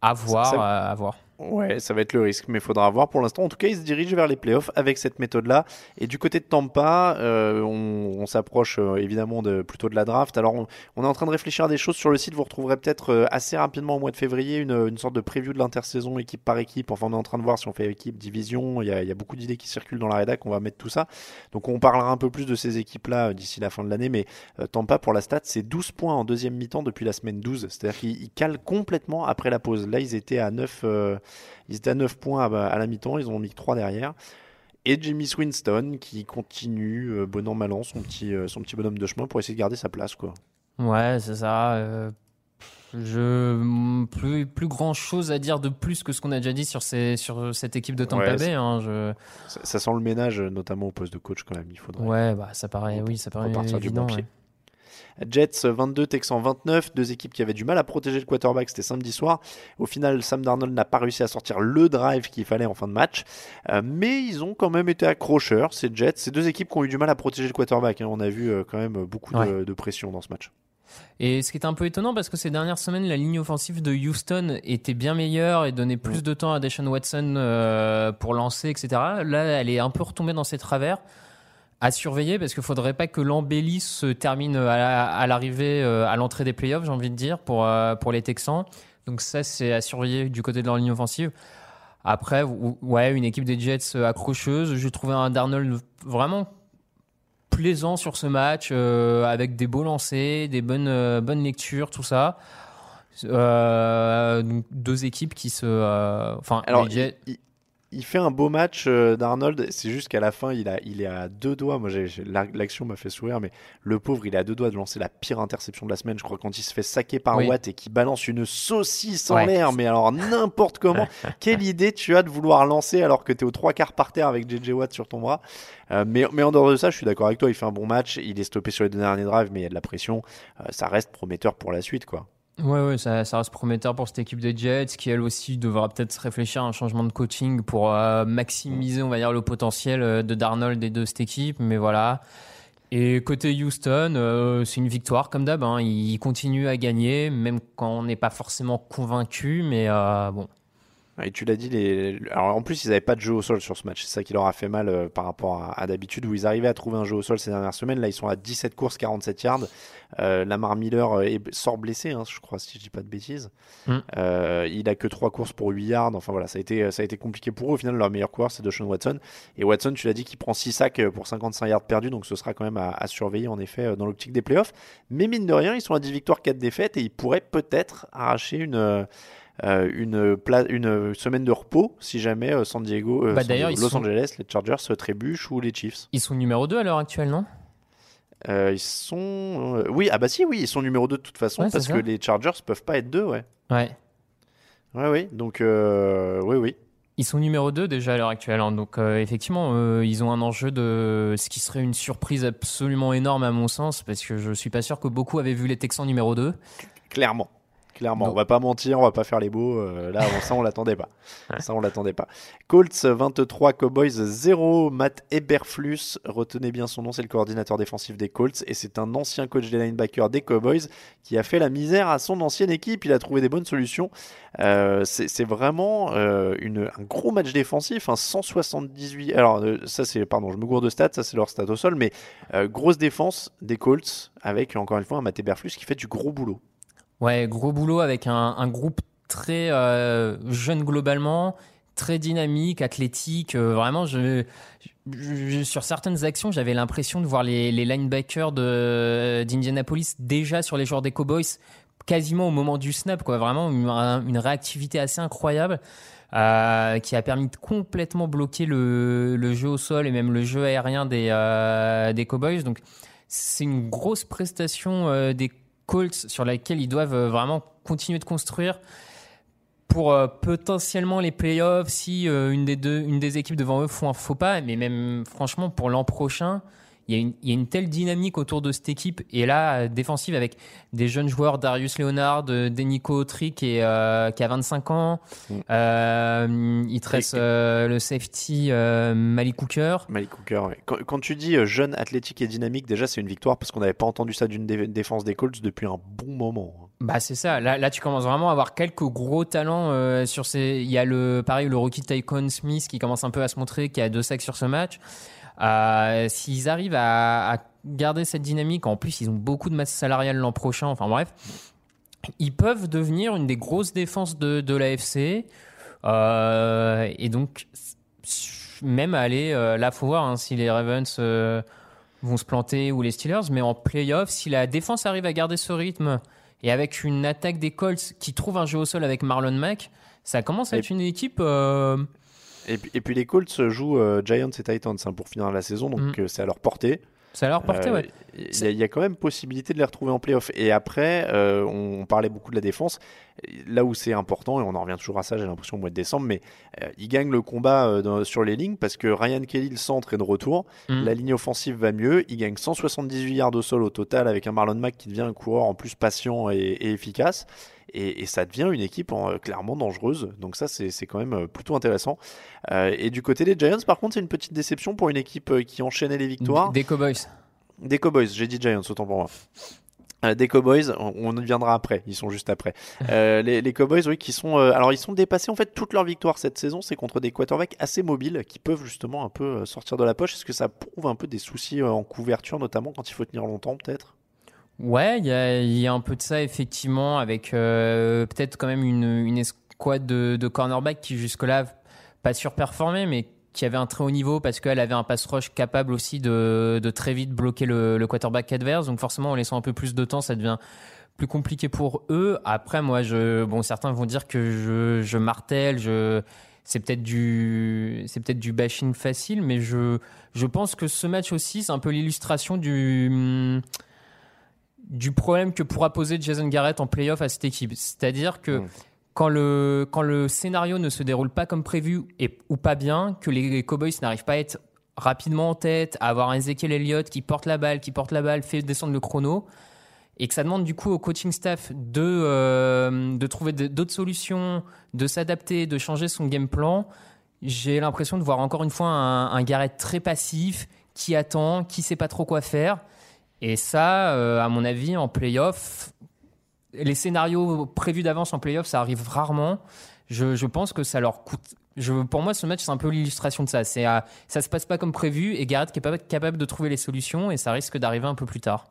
à voir, à voir. Ouais, ça va être le risque, mais il faudra voir. Pour l'instant, en tout cas, ils se dirigent vers les playoffs avec cette méthode-là. Et du côté de Tampa, euh, on, on s'approche euh, évidemment de, plutôt de la draft. Alors, on, on est en train de réfléchir à des choses sur le site. Vous retrouverez peut-être euh, assez rapidement au mois de février une, une sorte de preview de l'intersaison équipe par équipe. Enfin, on est en train de voir si on fait équipe, division. Il y a, il y a beaucoup d'idées qui circulent dans la rédac. On va mettre tout ça. Donc, on parlera un peu plus de ces équipes-là euh, d'ici la fin de l'année. Mais euh, Tampa, pour la stat, c'est 12 points en deuxième mi-temps depuis la semaine 12. C'est-à-dire qu'ils ils calent complètement après la pause. Là, ils étaient à 9, euh, ils étaient à 9 points à, à la mi-temps. Ils en ont mis que 3 derrière. Et Jimmy Winston qui continue, euh, bon an, mal an, son petit, euh, son petit bonhomme de chemin pour essayer de garder sa place. Quoi. Ouais, c'est ça. euh, je plus plus grand chose à dire de plus que ce qu'on a déjà dit sur ces sur cette équipe de Tampa Ouais, Bay. hein, je... Ça, ça sent le ménage, euh, notamment au poste de coach quand même. Il faudrait Ouais, bah ça paraît, oui, ça paraît repartir du bon pied. Jets 22, Texans 29, deux équipes qui avaient du mal à protéger le quarterback, c'était samedi soir. Au final, Sam Darnold n'a pas réussi à sortir le drive qu'il fallait en fin de match, Euh, mais ils ont quand même été accrocheurs, ces Jets. Ces deux équipes qui ont eu du mal à protéger le quarterback. hein. On a vu euh, quand même beaucoup de, Ouais. de pression dans ce match. Et ce qui est un peu étonnant parce que ces dernières semaines, la ligne offensive de Houston était bien meilleure et donnait plus de temps à Deshaun Watson euh, pour lancer, etc. Là, elle est un peu retombée dans ses travers. À surveiller parce qu'il faudrait pas que l'embellie se termine à, la- à l'arrivée, euh, à l'entrée des playoffs, j'ai envie de dire, pour, euh, pour les Texans. Donc ça, c'est à surveiller du côté de leur ligne offensive. Après, ou- ouais, une équipe des Jets euh, accrocheuse. J'ai trouvé un Darnold vraiment plaisant sur ce match, euh, avec des beaux lancers, des bonnes, euh, bonnes lectures, tout ça. Euh, donc deux équipes qui se. Enfin, Alors, les Jets- il, il- fait un beau match euh, d'Arnold. C'est juste qu'à la fin, il, a, il est à deux doigts. Moi, l'action m'a fait sourire, mais le pauvre, il est à deux doigts de lancer la pire interception de la semaine. Je crois quand il se fait saquer par Oui. Watt et qu'il balance une saucisse en l'air, mais alors n'importe comment. Quelle idée tu as de vouloir lancer alors que tu es aux trois quarts par terre avec JJ Watt sur ton bras? Euh, mais, mais en dehors de ça, je suis d'accord avec toi. Il fait un bon match. Il est stoppé sur les deux derniers drives, mais il y a de la pression. Euh, ça reste prometteur pour la suite, quoi. Ouais, ça, reste prometteur pour cette équipe des Jets qui, elle aussi, devra peut-être réfléchir à un changement de coaching pour euh, maximiser, on va dire, le potentiel euh, de Darnold et de cette équipe. Mais voilà. Et côté Houston, euh, c'est une victoire comme d'hab. Hein. Ils continuent à gagner, même quand on n'est pas forcément convaincu. Mais bon. Et tu l'as dit, les... Alors, en plus, ils n'avaient pas de jeu au sol sur ce match. C'est ça qui leur a fait mal euh, par rapport à, à d'habitude, où ils arrivaient à trouver un jeu au sol ces dernières semaines. Là, ils sont à 17 courses, 47 yards. Euh, Lamar Miller euh, est- sort blessé, hein, je crois, si je dis pas de bêtises. Mm. Euh, il a que 3 courses pour 8 yards. Enfin voilà, ça a été, ça a été compliqué pour eux. Au final, leur meilleur coureur, c'est Deshaun Watson. Et Watson, tu l'as dit, qui prend 6 sacs pour 55 yards perdus. Donc ce sera quand même à, à surveiller, en effet, dans l'optique des playoffs. Mais mine de rien, ils sont à 10 victoires, 4 défaites. Et ils pourraient peut-être arracher une. Euh, une, semaine de repos si jamais euh, San Diego, euh, Bah, San Diego, Los sont- Angeles, les Chargers se trébuchent ou les Chiefs. Ils sont numéro 2 à l'heure actuelle, non? Euh, ils sont. oui, ah bah si, oui, ils sont numéro 2 de toute façon Ouais, parce ça. que les Chargers peuvent pas être deux, ouais. Ouais. Ouais, oui, donc euh, oui, oui. Ils sont numéro 2 déjà à l'heure actuelle. hein. Donc, euh, effectivement, ils ont un enjeu de ce qui serait une surprise absolument énorme à mon sens, parce que je suis pas sûr que beaucoup avaient vu les Texans numéro 2. Clairement. Clairement, Donc- on va pas mentir, on va pas faire les beaux. euh, là, ça, on l'attendait pas. Ça, on l'attendait pas. Colts 23, Cowboys 0. Matt Eberflus, retenez bien son nom, c'est le coordinateur défensif des Colts et c'est un ancien coach des linebackers des Cowboys qui a fait la misère à son ancienne équipe. Il a trouvé des bonnes solutions. Euh, c'est vraiment euh, une, un gros match défensif, hein, 178. Alors, euh, ça, c'est, pardon, je me gourde de stats, ça, c'est leur stat au sol, mais grosse défense des Colts avec, encore une fois, un Matt Eberflus qui fait du gros boulot. Ouais, gros boulot avec un, groupe très euh, jeune globalement, très dynamique, athlétique. euh, vraiment, sur certaines actions, j'avais l'impression de voir les, les linebackers de- d'Indianapolis déjà sur les joueurs des Cowboys, quasiment au moment du snap. Vraiment une, un- une réactivité assez incroyable. euh, qui a permis de complètement bloquer le, jeu au sol et même le jeu aérien des, euh, des Cowboys. Donc, c'est une grosse prestation euh, des Colts sur laquelle ils doivent euh, vraiment continuer de construire pour euh, potentiellement les playoffs si euh, une, des une des équipes devant eux font un faux pas. Mais même franchement, pour l'an prochain, il y, a une, il y a une telle dynamique autour de cette équipe. Et là, défensive avec des jeunes joueurs, Darius Leonard, euh, Denico Autry qui, est, euh, qui a 25 ans. Euh, il te reste euh, le safety euh, Malik Cooker. Malik Cooker, ouais. quand, quand tu dis jeune, athlétique et dynamique, déjà c'est une victoire parce qu'on n'avait pas entendu ça d'une dé- défense des Colts depuis un bon moment. hein. Bah c'est ça. Là, là, tu commences vraiment à avoir quelques gros talents euh, sur ces. Il y a le pareil le rookie Tycon Smith qui commence un peu à se montrer, qui a deux sacs sur ce match. Euh, S'ils arrivent à, à garder cette dynamique, en plus ils ont beaucoup de masse salariale l'an prochain. Enfin bref, ils peuvent devenir une des grosses défenses de, de l'AFC. Euh, et donc même aller euh, là, faut voir hein, si les Ravens euh, vont se planter ou les Steelers. Mais en playoff, si la défense arrive à garder ce rythme et avec une attaque des Colts qui trouve un jeu au sol avec Marlon Mack, ça commence à être une équipe. Et, puis- et puis les Colts jouent euh, Giants et Titans hein, pour finir la saison, donc euh, c'est à leur portée. C'est à leur portée, Euh, ouais. Il y, a- il y a quand même possibilité de les retrouver en playoff. Et après, on parlait beaucoup de la défense. Là où c'est important, et on en revient toujours à ça, j'ai l'impression au mois de décembre, mais ils gagnent le combat dans- sur les lignes parce que Ryan Kelly, le centre, est de retour. Mm. La ligne offensive va mieux. Ils gagnent 178 yards au sol au total avec un Marlon Mack qui devient un coureur en plus patient et, et efficace. Et, et ça devient une équipe en- euh, clairement dangereuse. Donc ça, c'est quand même euh, plutôt intéressant. Euh, et du côté des Giants, par contre, c'est une petite déception pour une équipe qui enchaînait les victoires. Des Cowboys. Des Cowboys, j'ai dit Giants, autant pour moi. Euh, des Cowboys, on, y viendra après, ils sont juste après. Euh, les, les Cowboys, oui, qui sont. euh, alors, ils sont dépassés, en fait, toute leur victoire cette saison, c'est contre des quarterbacks assez mobiles qui peuvent justement un peu sortir de la poche. Est-ce que ça prouve un peu des soucis en couverture, notamment quand il faut tenir longtemps, peut-être? Ouais, il y a, un peu de ça effectivement, avec euh, peut-être quand même une, une escouade de, de cornerback qui jusque-là pas surperformé, mais qui avait un très haut niveau parce qu'elle avait un pass rush capable aussi de, très vite bloquer le, le quarterback adverse. Donc forcément, en laissant un peu plus de temps, ça devient plus compliqué pour eux. Après, moi, bon, certains vont dire que je, je martèle, c'est peut-être du, bashing facile, mais je, je pense que ce match aussi, c'est un peu l'illustration du, hum, du problème que pourra poser Jason Garrett en playoff à cette équipe. C'est-à-dire que quand, le, quand le scénario ne se déroule pas comme prévu et, ou pas bien, que les Cowboys n'arrivent pas à être rapidement en tête, à avoir un Ezekiel Elliott qui porte la balle, qui porte la balle, fait descendre le chrono, et que ça demande du coup au coaching staff de, euh, de trouver d'autres solutions, de s'adapter, de changer son game plan, j'ai l'impression de voir encore une fois un, un Garrett très passif, qui attend, qui sait pas trop quoi faire. Et ça, euh, à mon avis, en playoff, les scénarios prévus d'avance en playoff, ça arrive rarement. je, je pense que ça leur coûte. Je, pour moi, ce match, c'est un peu l'illustration de ça. C'est, euh, ça se passe pas comme prévu et Garrett qui est pas capable de trouver les solutions et ça risque d'arriver un peu plus tard.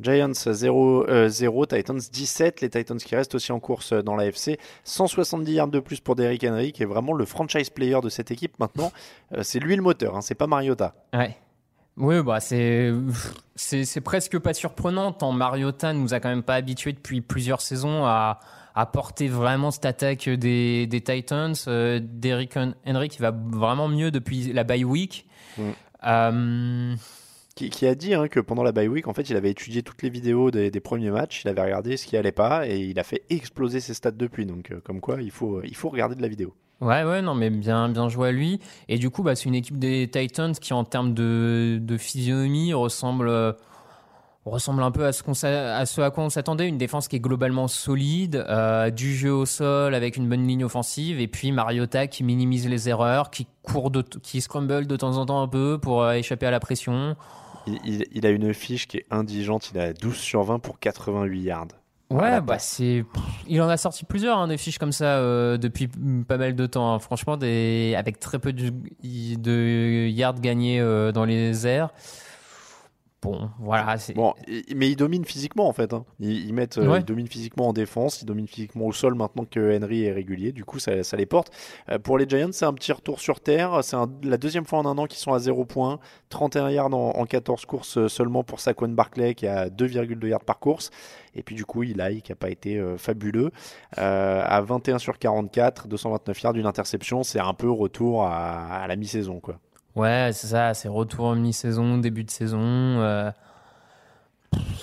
Giants 0, euh, 0, Titans 17. Les Titans qui restent aussi en course dans la FC. 170 yards de plus pour Derrick Henry, qui est vraiment le franchise player de cette équipe maintenant. Euh, c'est lui le moteur, hein, c'est pas Mariota. Ouais. Oui, bah c'est c'est presque pas surprenant tant Mariota nous a quand même pas habitués depuis plusieurs saisons à à porter vraiment cette attaque des, des Titans. Euh, Derrick Henry qui va vraiment mieux depuis la bye week. Mm. Euh, Qui, qui a dit hein, que pendant la bye week, en fait, il avait étudié toutes les vidéos des, des premiers matchs, il avait regardé ce qui allait pas et il a fait exploser ses stats depuis. Donc, euh, comme quoi, il faut, il faut regarder de la vidéo. Ouais, ouais, non, mais bien, bien joué à lui. Et du coup, bah, c'est une équipe des Titans qui, en termes de, physionomie, ressemble, euh, ressemble un peu à ce, à quoi on s'attendait. Une défense qui est globalement solide, euh, du jeu au sol avec une bonne ligne offensive, et puis Mariota qui minimise les erreurs, qui court, de, qui scramble de temps en temps un peu pour euh, échapper à la pression. Il a une fiche qui est indigente, il a 12 sur 20 pour 88 yards. Ouais, À la bah c'est. Il en a sorti plusieurs hein, des fiches comme ça euh, depuis pas mal de temps. hein. Franchement, des avec très peu de, de yards gagnés euh, dans les airs. Bon, voilà. c'est- Bon, mais il domine physiquement en fait. hein. Ils, ils mettent, euh, Ouais. ils dominent physiquement en défense, ils dominent physiquement au sol maintenant que Henry est régulier. Du coup, ça, ça les porte. Euh, pour les Giants, c'est un petit retour sur terre. C'est la deuxième fois en un an qu'ils sont à 0 points. 31 yards en, en 14 courses euh, seulement pour Saquon Barclay qui a 2,2 yards par course. Et puis du coup, Eli qui n'a pas été euh, fabuleux. Euh, à 21 sur 44, 229 yards, d'une interception. C'est un peu retour à, à la mi-saison quoi. Ouais, c'est ça. C'est retour en mi-saison, début de saison. euh,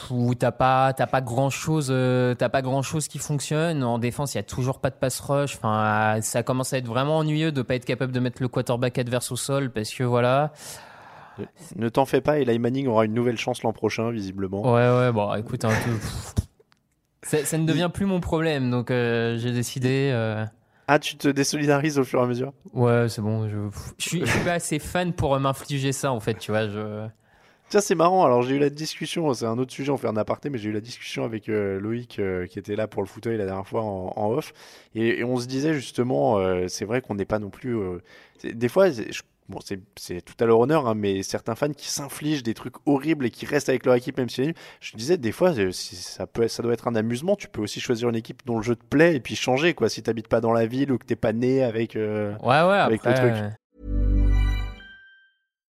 où t'as pas t'as pas grand chose t'as pas grand chose qui fonctionne en défense il y a toujours pas de pass rush enfin euh, ça commence à être vraiment ennuyeux de pas être capable de mettre le quarterback adverse au sol parce que voilà Ne t'en fais pas, Eli Manning aura une nouvelle chance l'an prochain, visiblement. Ouais, ouais, bon, écoute, un peu. Ça, ça ne devient plus mon problème, donc euh, j'ai décidé. Ah, tu te désolidarises au fur et à mesure Ouais, c'est bon. Je, je, suis, je suis pas assez fan pour euh, m'infliger ça, en fait, tu vois. Je... Tiens, c'est marrant. Alors, j'ai eu la discussion, c'est un autre sujet, on fait un aparté, mais j'ai eu la discussion avec euh, Loïc euh, qui était là pour le fauteuil la dernière fois en, en off. Et, et on se disait justement, euh, c'est vrai qu'on n'est pas non plus. des fois, je- bon, c'est tout à leur honneur, hein, mais certains fans qui s'infligent des trucs horribles et qui restent avec leur équipe, même si je disais, des fois, euh, si ça, peut, ça doit être un amusement. Tu peux aussi choisir une équipe dont le jeu te plaît et puis changer, quoi. Si t'habites pas dans la ville ou que t'es pas né avec, euh, Ouais, ouais, avec le truc.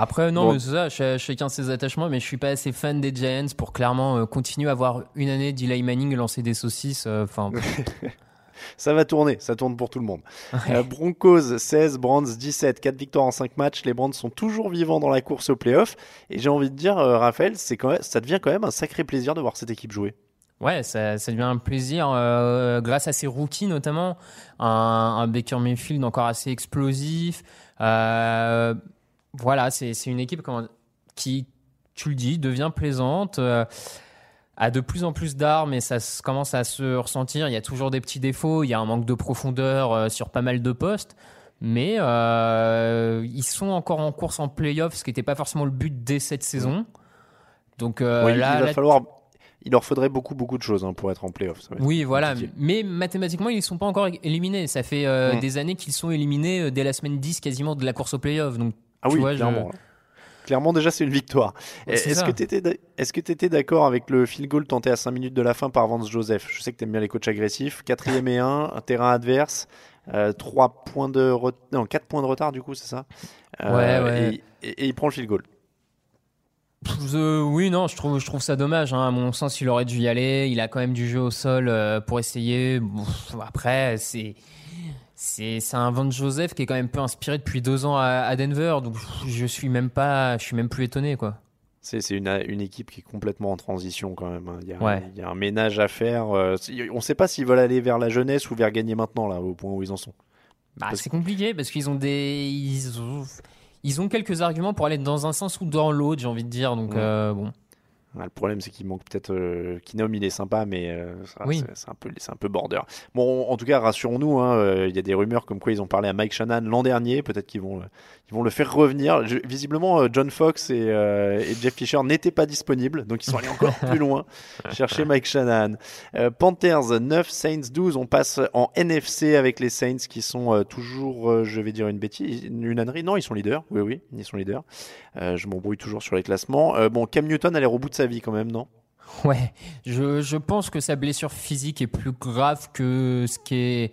Après, non, Bon. mais c'est ça, ch- chacun ses attachements, mais je suis pas assez fan des Giants pour clairement euh, continuer à avoir une année d'Eli Manning lancer des saucisses. euh, Ça va tourner, ça tourne pour tout le monde. Euh, Broncos 16, Brands 17, 4 victoires en 5 matchs. Les Brands sont toujours vivants dans la course au playoff. Et j'ai envie de dire, euh, Raphaël, quand même, ça devient quand même un sacré plaisir de voir cette équipe jouer. Ouais, ça, ça devient un plaisir euh, grâce à ses rookies notamment, un, un Baker Mayfield encore assez explosif. Euh, voilà, c'est c'est une équipe comment, qui, tu le dis, devient plaisante, euh, a de plus en plus d'armes et ça commence à se ressentir. Il y a toujours des petits défauts, il y a un manque de profondeur euh, sur pas mal de postes. Mais euh, ils sont encore en course en playoff, ce qui n'était pas forcément le but dès cette saison. Donc euh, Oui, là, il va là- falloir, il leur faudrait beaucoup, beaucoup de choses hein, pour être en playoff. oui, voilà. compliqué. Mais mathématiquement, ils ne sont pas encore éliminés. Ça fait euh, Mm. des années qu'ils sont éliminés euh, dès la semaine 10 quasiment de la course au playoff. Donc, Ah tu oui, vois, je- clairement. Clairement, déjà, c'est une victoire. Ouais, Est-ce ça. que tu étais, d'accord avec le field goal tenté à 5 minutes de la fin par Vance Joseph? Je sais que tu aimes bien les coachs agressifs. Quatrième et 1, un terrain adverse, 3 points de re- non, 4 points de retard, du coup, c'est ça? Euh, Ouais, ouais. Et, et- et il prend le field goal. Euh, oui, non, je trouve, je trouve ça dommage. hein. À mon sens, il aurait dû y aller. Il a quand même du jeu au sol euh, pour essayer. Bon, après. C'est c'est un Van Joseph qui est quand même peu inspiré depuis deux ans à, à Denver, donc je suis même pas, je suis même plus étonné quoi. C'est une, une équipe qui est complètement en transition quand même. hein. Il y a, Ouais. il y a un ménage à faire. euh, on ne sait pas s'ils veulent aller vers la jeunesse ou vers gagner maintenant, là, au point où ils en sont. Bah, c'est compliqué parce qu'ils ont des, ils ont, ils ont quelques arguments pour aller dans un sens ou dans l'autre, j'ai envie de dire. Donc Ouais. euh, bon. Ouais, le problème, c'est qu'il manque peut-être. Euh, Kinom, il est sympa, mais euh, Oui. c'est- un, peu- c'est un peu border. Bon, en tout cas, rassurons-nous, hein, euh, il y a des rumeurs comme quoi ils ont parlé à Mike Shannon l'an dernier. Peut-être qu'ils vont, euh, ils vont le faire revenir. Je- visiblement, euh, John Fox et, euh, et Jeff Fisher n'étaient pas disponibles, donc ils sont allés encore plus loin chercher Mike Shannon. Euh, Panthers 9, Saints 12. On passe en NFC avec les Saints qui sont euh, toujours, euh, je vais dire une bêtise, une ânerie. Non, ils sont leaders. Oui, oui, ils sont leaders. Euh, je m'embrouille toujours sur les classements. Euh, bon, Cam Newton a l'air au bout de sa vie quand même, non? Ouais, je, je pense que sa blessure physique est plus grave que ce qui est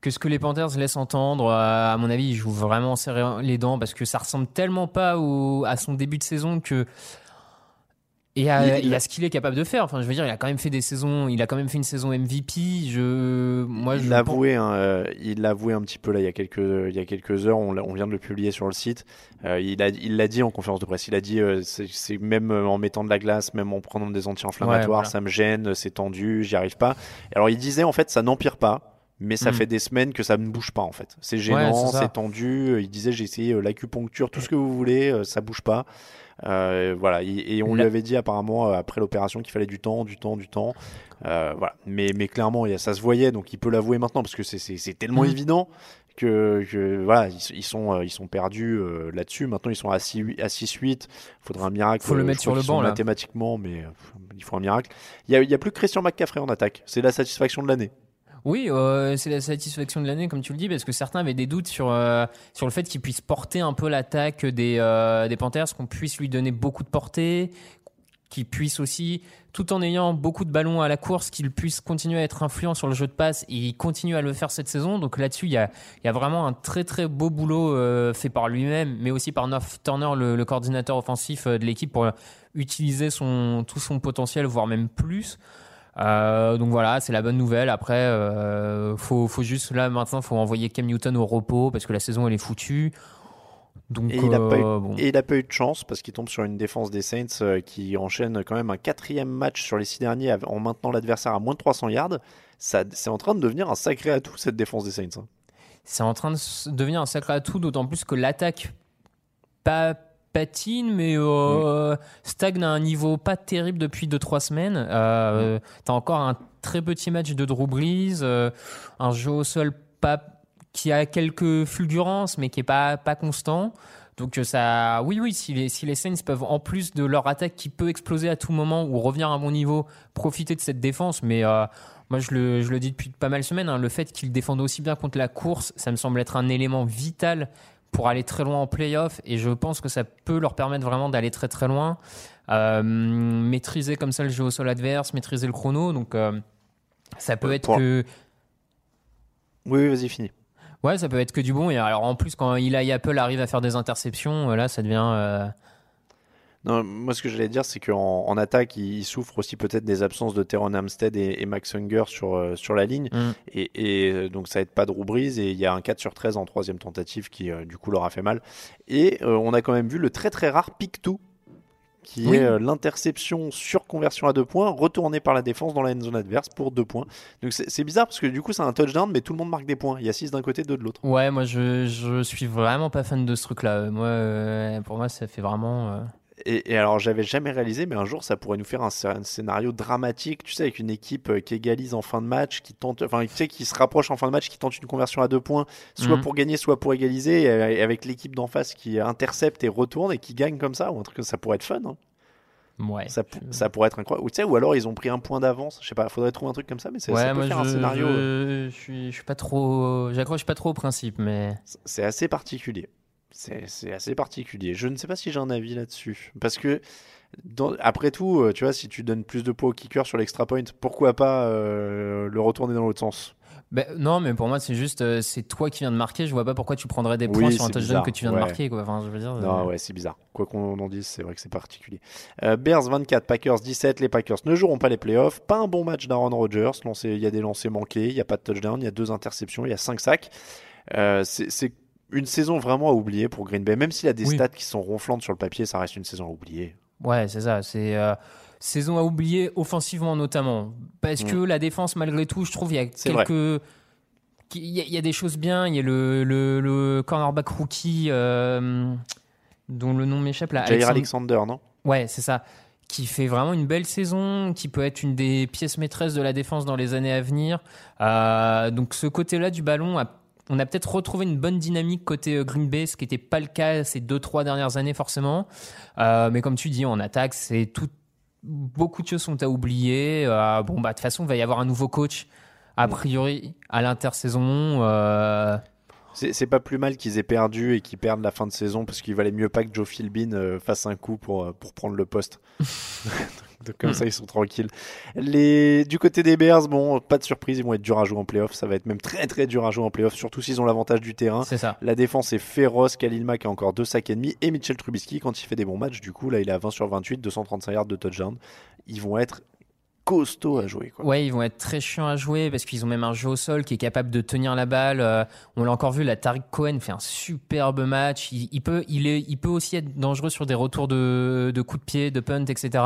que ce que les Panthers laissent entendre. Euh, À mon avis, il joue vraiment serré les dents parce que ça ressemble tellement pas au, à son début de saison que et à, Il- et à ce qu'il est capable de faire. Enfin, je veux dire, il a quand même fait des saisons, il a quand même fait une saison MVP. Je, moi, il l'a pense- avoué, hein, euh, il l'a avoué un petit peu là il y a quelques, il y a quelques heures. On, vient de le publier sur le site. Euh, il a, il l'a dit en conférence de presse. Il a dit, euh, c'est, c'est même en mettant de la glace, même en prenant des anti-inflammatoires, Ouais, voilà. ça me gêne, c'est tendu, j'y arrive pas. Alors il disait en fait, ça n'empire pas. Mais ça Mm. fait des semaines que ça ne bouge pas en fait. C'est gênant, c'est tendu. Il disait j'ai essayé euh, l'acupuncture, tout ce que vous voulez, euh, ça bouge pas. Euh, voilà. Et, et on lui La- avait dit apparemment euh, après l'opération qu'il fallait du temps, du temps, du temps. Euh, voilà. Mais, mais clairement, il y a- ça se voyait, donc il peut l'avouer maintenant parce que c'est- tellement Mhm. évident que, que, voilà, ils, ils sont, euh, ils sont perdus euh, là-dessus. Maintenant, ils sont à 6 à 6-8. Il faudra un miracle. Faut le Euh, mettre sur le banc, là. Mathématiquement, mais euh, il faut un miracle. Il y a, a plus que Christian McCaffrey en attaque. C'est la satisfaction de l'année. Oui, euh, c'est la satisfaction de l'année, comme tu le dis, parce que certains avaient des doutes sur, euh, sur le fait qu'il puisse porter un peu l'attaque des, euh, des Panthers, qu'on puisse lui donner beaucoup de portée, qu'il puisse aussi, tout en ayant beaucoup de ballons à la course, qu'il puisse continuer à être influent sur le jeu de passe, et il continue à le faire cette saison. Donc là-dessus, il y a, y a vraiment un très très beau boulot fait par lui-même, mais aussi par North Turner, le, le coordinateur offensif de l'équipe, pour utiliser son, tout son potentiel, voire même plus. Euh, donc voilà, c'est la bonne nouvelle. Après, euh, faut, faut juste là maintenant, faut envoyer Cam Newton au repos parce que la saison elle est foutue. Donc Et il n'a euh, pas, eu- bon. et il a pas eu de chance parce qu'il tombe sur une défense des Saints euh, qui enchaîne quand même un quatrième match sur les six derniers en maintenant l'adversaire à moins de 300 yards. Ça, c'est en train de devenir un sacré atout cette défense des Saints. hein. c'est en train de devenir un sacré atout, d'autant plus que l'attaque pas patine, mais euh, stagne à un niveau pas terrible depuis 2-3 semaines. Euh, T'as encore un très petit match de Drew euh, un jeu au sol pas qui a quelques fulgurances, mais qui est pas pas constant. Donc euh, ça, oui, oui, si les, si les Saints peuvent, en plus de leur attaque qui peut exploser à tout moment ou revenir à bon niveau, profiter de cette défense, mais moi je le, je le dis depuis pas mal de semaines, hein, le fait qu'ils défendent aussi bien contre la course, ça me semble être un élément vital pour aller très loin en playoff et je pense que ça peut leur permettre vraiment d'aller très très loin. Euh, maîtriser comme ça le jeu au sol adverse, maîtriser le chrono, donc euh, ça peut Euh, être que. Oui, oui, vas-y, finis. Ouais, ça peut être que du bon. Et alors en plus, quand Eli Apple arrive à faire des interceptions, là, ça devient. Non, moi, ce que j'allais dire, c'est qu'en en attaque, il, il souffre aussi peut-être des absences de Teron Amstead et, et Max Unger sur, euh, sur la ligne. Mm. Et, et, euh, donc, ça aide pas Drew Brees. Et il y a un 4 sur 13 en troisième tentative qui, euh, du coup, leur a fait mal. Et euh, on a quand même vu le très très rare pick 2 qui Oui. est euh, l'interception sur conversion à deux points, retournée par la défense dans la end zone adverse pour deux points. Donc c'est bizarre parce que du coup c'est un touchdown, mais tout le monde marque des points. Il y a 6 d'un côté, 2 de l'autre. Ouais, moi je, je suis vraiment pas fan de ce truc-là. Moi, euh, pour moi, ça fait vraiment. Euh, Et, et alors, j'avais jamais réalisé, mais un jour, ça pourrait nous faire un, scé- un scénario dramatique, tu sais, avec une équipe euh, qui égalise en fin de match, qui tente, enfin, tu sais, qui se rapproche en fin de match, qui tente une conversion à deux points, soit Mhm. pour gagner, soit pour égaliser, et, euh, et avec l'équipe d'en face qui intercepte et retourne et qui gagne comme ça, ou un truc, ça pourrait être fun. hein. Ouais. Ça, pou- ça pourrait être incroyable. Ou tu sais, ou alors ils ont pris un point d'avance. Je sais pas, faudrait trouver un truc comme ça, mais c'est- Ouais, ça peut faire je, un scénario. euh, je, je suis, je suis pas trop. J'accroche pas trop au principe, mais. C'est assez particulier. C'est assez particulier. Je ne sais pas si j'ai un avis là-dessus. Parce que, dans- après tout, euh, tu vois, si tu donnes plus de poids au kicker sur l'extra point, pourquoi pas euh, le retourner dans l'autre sens? Ben, non, mais pour moi, c'est juste, euh, c'est toi qui viens de marquer. Je vois pas pourquoi tu prendrais des Oui, points sur un touchdown que tu viens ouais. de marquer. Quoi. Enfin, je veux dire, Non, euh, ouais, c'est bizarre. Quoi qu'on en dise, c'est vrai que c'est particulier. Euh, Bears 24, Packers 17. Les Packers ne joueront pas les playoffs. Pas un bon match d'Aaron Rodgers. Il y a des lancers manqués, il n'y a pas de touchdown, il y a deux interceptions, il y a cinq sacs. C'est une saison vraiment à oublier pour Green Bay. Même s'il a des Oui. stats qui sont ronflantes sur le papier, ça reste une saison à oublier. Ouais, c'est ça. C'est euh, saison à oublier offensivement notamment, parce que la défense, malgré tout, je trouve il y a Mm. Vrai. quelques, qu'il y, a- il y a des choses bien. Il y a le le, le cornerback rookie euh, dont le nom m'échappe là. Jair Alexander- Alexander, non? Ouais, c'est ça. Qui fait vraiment une belle saison, qui peut être une des pièces maîtresses de la défense dans les années à venir. Euh, donc ce côté-là du ballon, a- on a peut-être retrouvé une bonne dynamique côté euh, Green Bay, ce qui n'était pas le cas ces deux trois dernières années forcément. Euh, mais comme tu dis, en attaque, c'est tout. Beaucoup de choses sont à oublier. Euh, bon bah de toute façon, il va y avoir un nouveau coach a priori à l'intersaison. C'est pas plus mal qu'ils aient perdu et qu'ils perdent la fin de saison parce qu'il valait mieux pas que Joe Philbin euh, fasse un coup pour, euh, pour prendre le poste. Donc comme ça, ils sont tranquilles. Les... Du côté des Bears, bon, pas de surprise, ils vont être durs à jouer en playoff. Ça va être même très très dur à jouer en playoff, surtout s'ils ont l'avantage du terrain. C'est ça. La défense est féroce. Khalil Mack a encore deux sacs et demi. Et Mitchell Trubisky, quand il fait des bons matchs, du coup, là, il est à 20 sur 28, 235 yards de touchdown. Ils vont être costauds à jouer. Quoi. Ouais, ils vont être très chiants à jouer parce qu'ils ont même un jeu au sol qui est capable de tenir la balle. Euh, on l'a encore vu, la Tariq Cohen fait un superbe match. Il, il peut, il, est, il peut aussi être dangereux sur des retours de, de coups de pied, de punt, etc.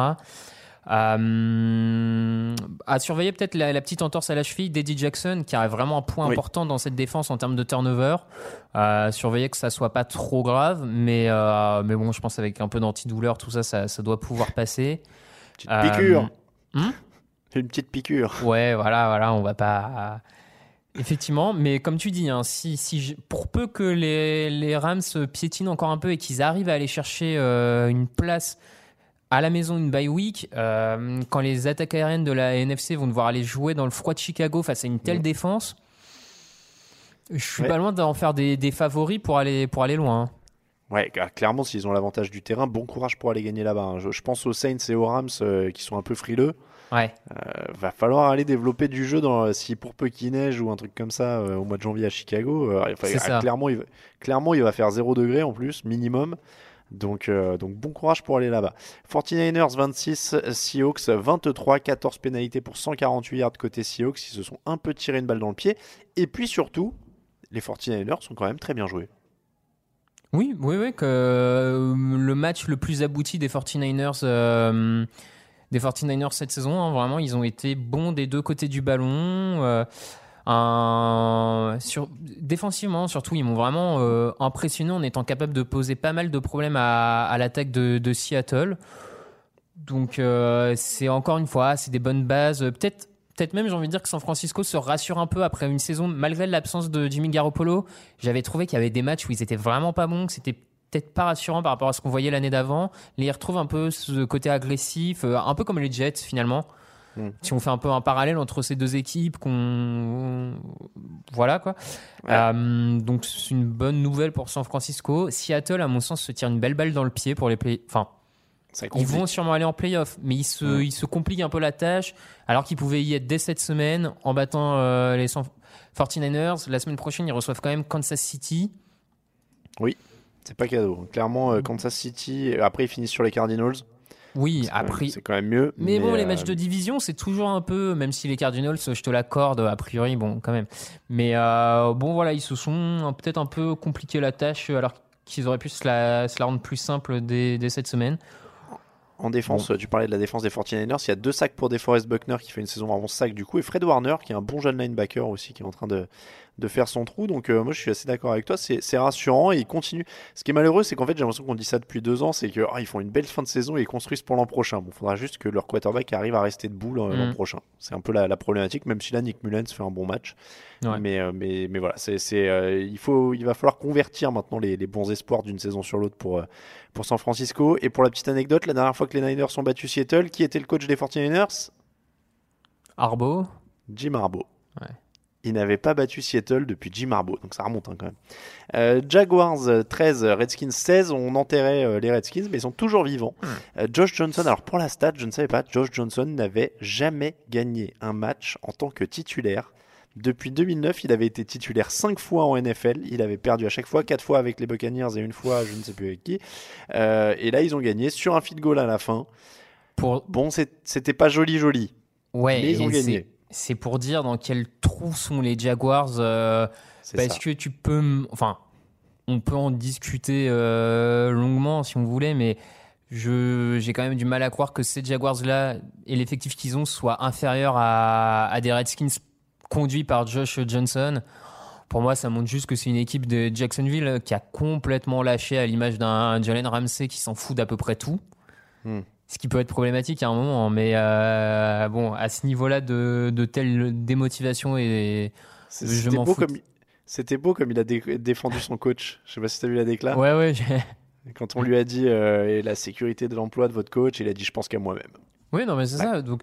Euh, à surveiller peut-être la, la petite entorse à la cheville d'Eddie Jackson qui a vraiment un point Oui. important dans cette défense en termes de turnover. Euh, surveiller que ça soit pas trop grave, mais, euh, mais bon, je pense avec un peu d'antidouleur, tout ça, ça, ça doit pouvoir passer. Petite piqûre. hmm? Une petite piqûre. Ouais, voilà, voilà, on va pas. Effectivement, mais comme tu dis, hein, si, si je- pour peu que les, les Rams piétinent encore un peu et qu'ils arrivent à aller chercher euh, une place à la maison, une bye week, euh, quand les attaques aériennes de la NFC vont devoir aller jouer dans le froid de Chicago face à une telle défense, je suis Ouais. pas loin d'en faire des, des favoris pour aller, pour aller loin. hein. Ouais, ah, clairement, s'ils ont l'avantage du terrain, bon courage pour aller gagner là-bas. hein. Je, je pense aux Saints et aux Rams euh, qui sont un peu frileux. Ouais. Euh, va falloir aller développer du jeu dans, si pour peu qu'il neige ou un truc comme ça euh, au mois de janvier à Chicago. euh, enfin, ah. Clairement, il va, clairement, il va faire 0 degré en plus, minimum. Donc, euh, donc bon courage pour aller là-bas. 49ers 26, Seahawks 23, 14 pénalités pour 148 yards côté Seahawks. Ils se sont un peu tiré une balle dans le pied. Et puis surtout, les 49ers sont quand même très bien joués. Oui, oui, oui, que euh, le match le plus abouti des 49ers, euh, des 49ers cette saison, hein, vraiment, ils ont été bons des deux côtés du ballon. euh, sur, défensivement, surtout, ils m'ont vraiment euh, impressionné en étant capable de poser pas mal de problèmes à, l'attaque de, de Seattle. Donc, euh, c'est encore une fois, c'est des bonnes bases. Peut-être. Peut-être même, j'ai envie de dire que San Francisco se rassure un peu après une saison, malgré l'absence de Jimmy Garoppolo. J'avais trouvé qu'il y avait des matchs où ils étaient vraiment pas bons, que c'était peut-être pas rassurant par rapport à ce qu'on voyait l'année d'avant. Là, ils retrouvent un peu ce côté agressif, euh, un peu comme les Jets finalement. Mm. Si on fait un peu un parallèle entre ces deux équipes, qu'on voilà quoi. Ouais. Euh, donc c'est une bonne nouvelle pour San Francisco. Seattle, à mon sens, se tire une belle balle dans le pied pour les play. Enfin, ils vont sûrement aller en playoff, mais ils se, Ouais. ils se compliquent un peu la tâche, alors qu'ils pouvaient y être dès cette semaine en battant euh, les San- 49ers. La semaine prochaine, ils reçoivent quand même Kansas City. Oui, c'est pas cadeau. Clairement, euh, Kansas City, après ils finissent sur les Cardinals. Oui, après. C'est quand même mieux. Mais, bon, les euh, matchs de division, c'est toujours un peu, même si les Cardinals, je te l'accorde, a priori, bon, quand même. Mais euh, bon, voilà, ils se sont euh, peut-être un peu compliqué la tâche, alors qu'ils auraient pu se la, se la rendre plus simple dès, dès cette semaine. En défense, tu parlais de la défense des 49ers. Il y a deux sacs pour DeForest Buckner qui fait une saison avant sac du coup. Et Fred Warner qui est un bon jeune linebacker aussi qui est en train de, de faire son trou. Donc euh, moi je suis assez d'accord avec toi. C'est rassurant et il continue. Ce qui est malheureux, c'est qu'en fait j'ai l'impression qu'on dit ça depuis deux ans. C'est qu'ils font une belle fin de saison et ils construisent pour l'an prochain. Bon, faudra juste que leur quarterback arrive à rester debout l'an Mm. prochain. C'est un peu la, la problématique, même si là Nick Mullens fait un bon match. Ouais. Mais, euh, mais, mais voilà, c'est, euh, il, faut, il va falloir convertir maintenant les, les bons espoirs d'une saison sur l'autre pour, euh, pour San Francisco. Et pour la petite anecdote, la dernière fois que les Niners ont battu Seattle, qui était le coach des 49ers? Arbo Jim Harbaugh. Ouais. Ils n'avaient pas battu Seattle depuis Jim Harbaugh, donc ça remonte hein, quand même. Euh, Jaguars euh, 13, Redskins 16, on enterrait euh, les Redskins, mais ils sont toujours vivants. Euh, Josh Johnson, alors pour la stat, je ne savais pas, Josh Johnson n'avait jamais gagné un match en tant que titulaire. Depuis 2009, il avait été titulaire 5 fois en NFL. Il avait perdu à chaque fois, 4 fois avec les Buccaneers et une fois, je ne sais plus avec qui. Euh, et là, ils ont gagné sur un field goal à la fin. Pour... Bon, c'était pas joli, joli. Ouais, mais ils ont gagné. C'est- pour dire dans quel trou sont les Jaguars. euh, parce ça. que tu peux. Enfin, on peut en discuter euh, longuement si on voulait, mais j'ai quand même du mal à croire que ces Jaguars-là et l'effectif qu'ils ont soit inférieur à, à des Redskins conduits par Josh Johnson. Pour moi, ça montre juste que c'est une équipe de Jacksonville qui a complètement lâché à l'image d'un Jalen Ramsey qui s'en fout d'à peu près tout. Hmm. Ce qui peut être problématique à un moment, mais euh, bon, à ce niveau-là de, de telle démotivation et je C'était m'en beau, fous. comme... c'était beau comme il a dé- défendu son coach. Je sais pas si tu as vu la déclat. Ouais, ouais. Quand on lui a dit euh, et la sécurité de l'emploi de votre coach, il a dit je pense qu'à moi-même. Oui, non, mais c'est ça. Donc,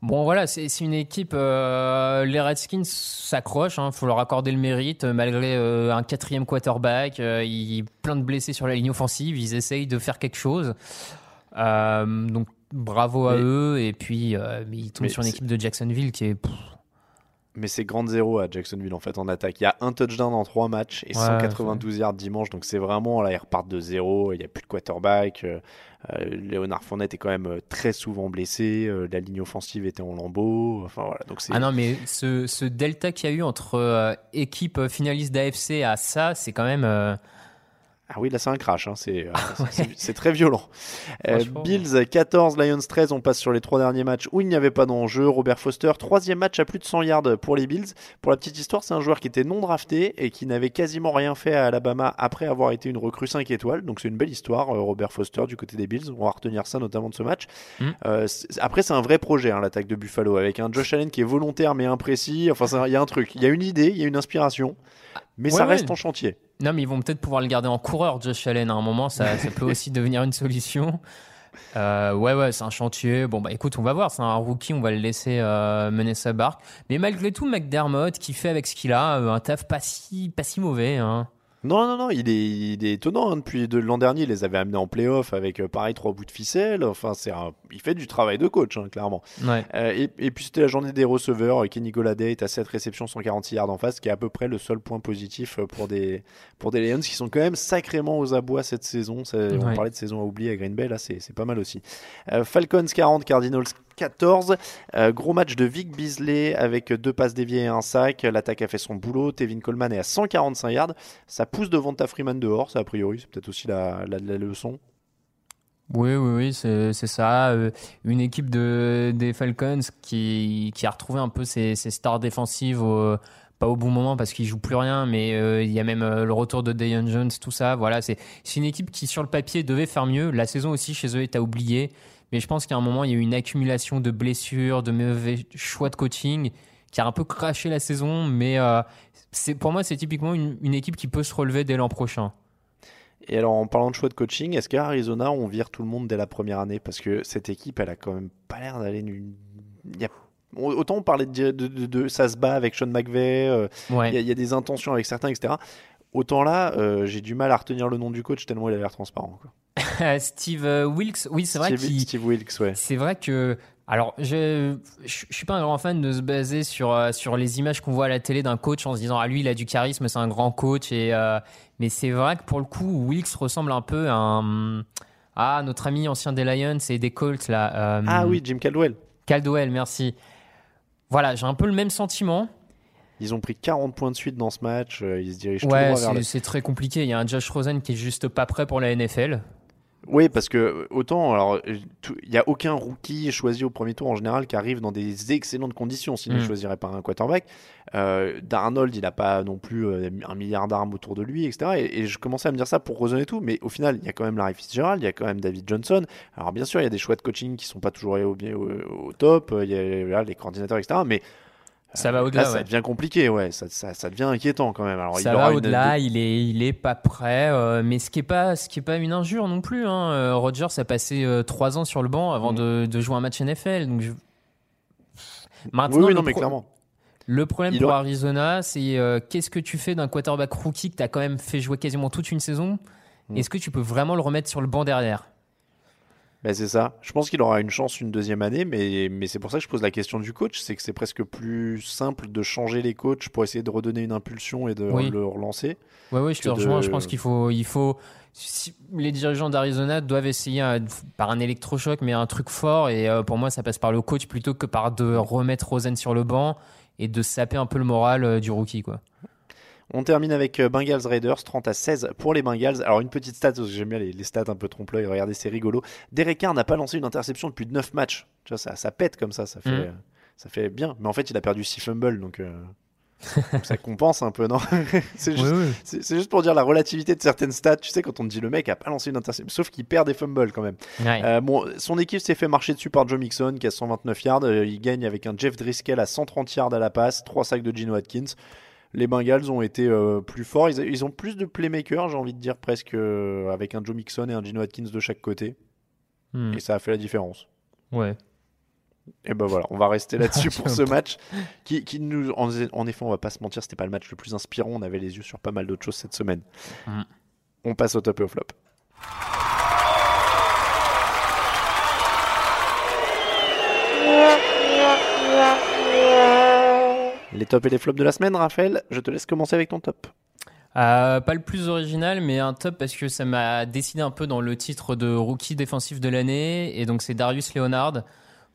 bon, voilà, c'est une équipe. euh, les Redskins s'accrochent. Il faut leur accorder le mérite, malgré euh, un quatrième quarterback. euh, il plein de blessés sur la ligne offensive. Ils essayent de faire quelque chose. Euh, donc, bravo à Mais- eux. Et puis, euh, ils tombent sur une équipe de Jacksonville qui est. pff, Mais c'est grande zéro à Jacksonville en fait en attaque. Il y a un touchdown en trois matchs et Ouais, 192 yards dimanche. Donc c'est vraiment là ils repartent de zéro. Il n'y a plus de quarterback. Euh, euh, Léonard Fournette est quand même très souvent blessé. Euh, la ligne offensive était en lambeaux. Enfin voilà. Donc c'est Ah non, mais ce, ce delta qu'il y a eu entre euh, équipe finaliste d'AFC à ça, c'est quand même. Ah oui, là c'est un crash, hein. c'est euh, c'est- c'est très violent. Euh. Bills 14, Lions 13, on passe sur les trois derniers matchs où il n'y avait pas d'enjeu. Robert Foster, troisième match à plus de 100 yards pour les Bills. Pour la petite histoire, c'est un joueur qui était non drafté et qui n'avait quasiment rien fait à Alabama après avoir été une recrue 5 étoiles. Donc c'est une belle histoire, euh, Robert Foster du côté des Bills. On va retenir ça notamment de ce match. Mm. Euh, c'est- après, c'est un vrai projet, hein, l'attaque de Buffalo, avec un Josh Allen qui est volontaire mais imprécis. Enfin, il y a un truc, il y a une idée, il y a une inspiration, mais Ouais, ça ouais. reste en chantier. Non, mais ils vont peut-être pouvoir le garder en coureur, Josh Allen. À un moment, ça, ça peut aussi devenir une solution. Euh, ouais, ouais, c'est un chantier. Bon, bah écoute, on va voir. C'est un rookie, on va le laisser euh, mener sa barque. Mais malgré tout, McDermott, qui fait avec ce qu'il a, euh, un taf pas si, pas si mauvais. Hein. Non, non, non, il est, il est étonnant. hein. Depuis de l'an dernier, il les avait amenés en playoff avec, euh, pareil, trois bouts de ficelle. Enfin, c'est un- il fait du travail de coach, hein, clairement. Ouais. Euh, et, et puis, c'était la journée des receveurs. Kenny Golladay est à 7 réceptions, 146 yards en face, ce qui est à peu près le seul point positif euh, pour des, pour des Lions qui sont quand même sacrément aux abois cette saison. Ça- On Ouais. parlait de saison à oublier à Green Bay, là, c'est c'est pas mal aussi. Euh, Falcons 40, Cardinals 14. Euh, gros match de Vic Beasley avec deux passes déviées et un sac. L'attaque a fait son boulot. Tevin Coleman est à 145 yards. Ça pousse devant ta Freeman dehors, ça a priori. C'est peut-être aussi la, la- leçon. Oui, oui, oui, c'est ça. Euh, une équipe de, des Falcons qui, qui a retrouvé un peu ses, stars défensives, pas au bon moment parce qu'ils jouent plus rien, mais euh, il y a même le retour de Deion Jones, tout ça. Voilà, c'est une équipe qui, sur le papier, devait faire mieux. La saison aussi, chez eux, est à oublier. Mais je pense qu'à un moment, il y a eu une accumulation de blessures, de mauvais choix de coaching qui a un peu craché la saison. Mais euh, c'est pour moi, c'est typiquement une, une équipe qui peut se relever dès l'an prochain. Et alors, en parlant de choix de coaching, est-ce qu'à Arizona, on vire tout le monde dès la première année? Parce que cette équipe, elle a quand même pas l'air d'aller. nu- il y a- Autant on parlait de, de, de- de- ça se bat avec Sean McVay, euh, il Ouais. y, a- il y a des intentions avec certains, etc. Autant là, euh, j'ai du mal à retenir le nom du coach tellement il a l'air transparent. quoi. Steve euh, Wilkes, oui, c'est vrai Steve, Steve Wilkes, ouais. C'est vrai que. Alors, je, je suis pas un grand fan de se baser sur, euh, sur les images qu'on voit à la télé d'un coach en se disant, ah, lui, il a du charisme, c'est un grand coach. Et, euh, mais c'est vrai que pour le coup, Wilkes ressemble un peu à un. Ah, notre ami ancien des Lions et des Colts, là. euh, Ah oui, Jim Caldwell. Caldwell, merci. Voilà, j'ai un peu le même sentiment. Ils ont pris 40 points de suite dans ce match. euh, Ils se dirigent tout Ouais, droit vers c'est le très compliqué. Il y a un Josh Rosen qui est juste pas prêt pour la NFL. Oui, parce que euh, autant, alors, euh, tout- il n'y a aucun rookie choisi au premier tour en général qui arrive dans des excellentes conditions, sinon il Mm. ne choisirait pas un quarterback. Euh, Darnold, il n'a pas non plus euh, un milliard d'armes autour de lui, etc. Et, et je commençais à me dire ça pour Rosen et tout, mais au final, il y a quand même Larry Fitzgerald, il y a quand même David Johnson. Alors bien sûr, il y a des choix de coaching qui sont pas toujours au, bien- au, au top, il y a les coordinateurs, etc. Mais Ça va là, au-delà. ça devient compliqué, ouais, ça, ça, ça devient inquiétant quand même. Alors, Ça il va une- au-delà, il est, il est pas prêt, euh, mais ce qui est pas, ce qui est pas une injure non plus. Hein. Euh, Rodgers a passé euh, trois ans sur le banc avant de, de jouer un match NFL, donc je... Maintenant oui, non, mais pro- clairement. Le problème Il pour Arizona, c'est euh, qu'est-ce que tu fais d'un quarterback rookie que tu as quand même fait jouer quasiment toute une saison? Mm. Est-ce que tu peux vraiment le remettre sur le banc derrière? Ben, c'est ça. Je pense qu'il aura une chance une deuxième année, mais, mais c'est pour ça que je pose la question du coach. C'est que c'est presque plus simple de changer les coachs pour essayer de redonner une impulsion et de Oui. le relancer. Ouais, ouais, je te rejoins. de- Je pense qu'il faut, il faut. si- les dirigeants d'Arizona doivent essayer un- par un électrochoc, mais un truc fort. Et euh, pour moi, ça passe par le coach plutôt que par de remettre Rosen sur le banc et de saper un peu le moral euh, du rookie, quoi. On termine avec euh, Bengals Raiders, 30 à 16 pour les Bengals. Alors, une petite stat, parce que j'aime bien les, les stats un peu trompe-l'œil. Regardez, c'est rigolo. Derek Carr n'a pas lancé une interception depuis 9 matchs. Tu vois, ça, ça pète comme ça. Ça fait, Mhm. ça fait bien. Mais en fait, il a perdu 6 fumbles, donc, euh, donc ça compense un peu, non? C'est juste, Oui, oui. c'est- c'est juste pour dire la relativité de certaines stats. Tu sais, quand on te dit le mec a pas lancé une interception, sauf qu'il perd des fumbles quand même. Ouais. Euh, bon, son équipe s'est fait marcher dessus par Joe Mixon qui a 129 yards. Il gagne avec un Jeff Driscoll à 130 yards à la passe, 3 sacs de Gino Atkins. Les Bengals ont été euh, plus forts. Ils, ils ont plus de playmakers, j'ai envie de dire, presque euh, avec un Joe Mixon et un Gino Atkins de chaque côté. Hmm. Et ça a fait la différence. Ouais. Et ben voilà, on va rester là-dessus pour ce match. Qui, qui nous, en, en effet, on va pas se mentir, c'était pas le match le plus inspirant. On avait les yeux sur pas mal d'autres choses cette semaine. Hmm. On passe au top et au flop. Les tops et les flops de la semaine, Raphaël, je te laisse commencer avec ton top. Euh, pas le plus original, mais un top parce que ça m'a décidé un peu dans le titre de rookie défensif de l'année. Et donc, c'est Darius Leonard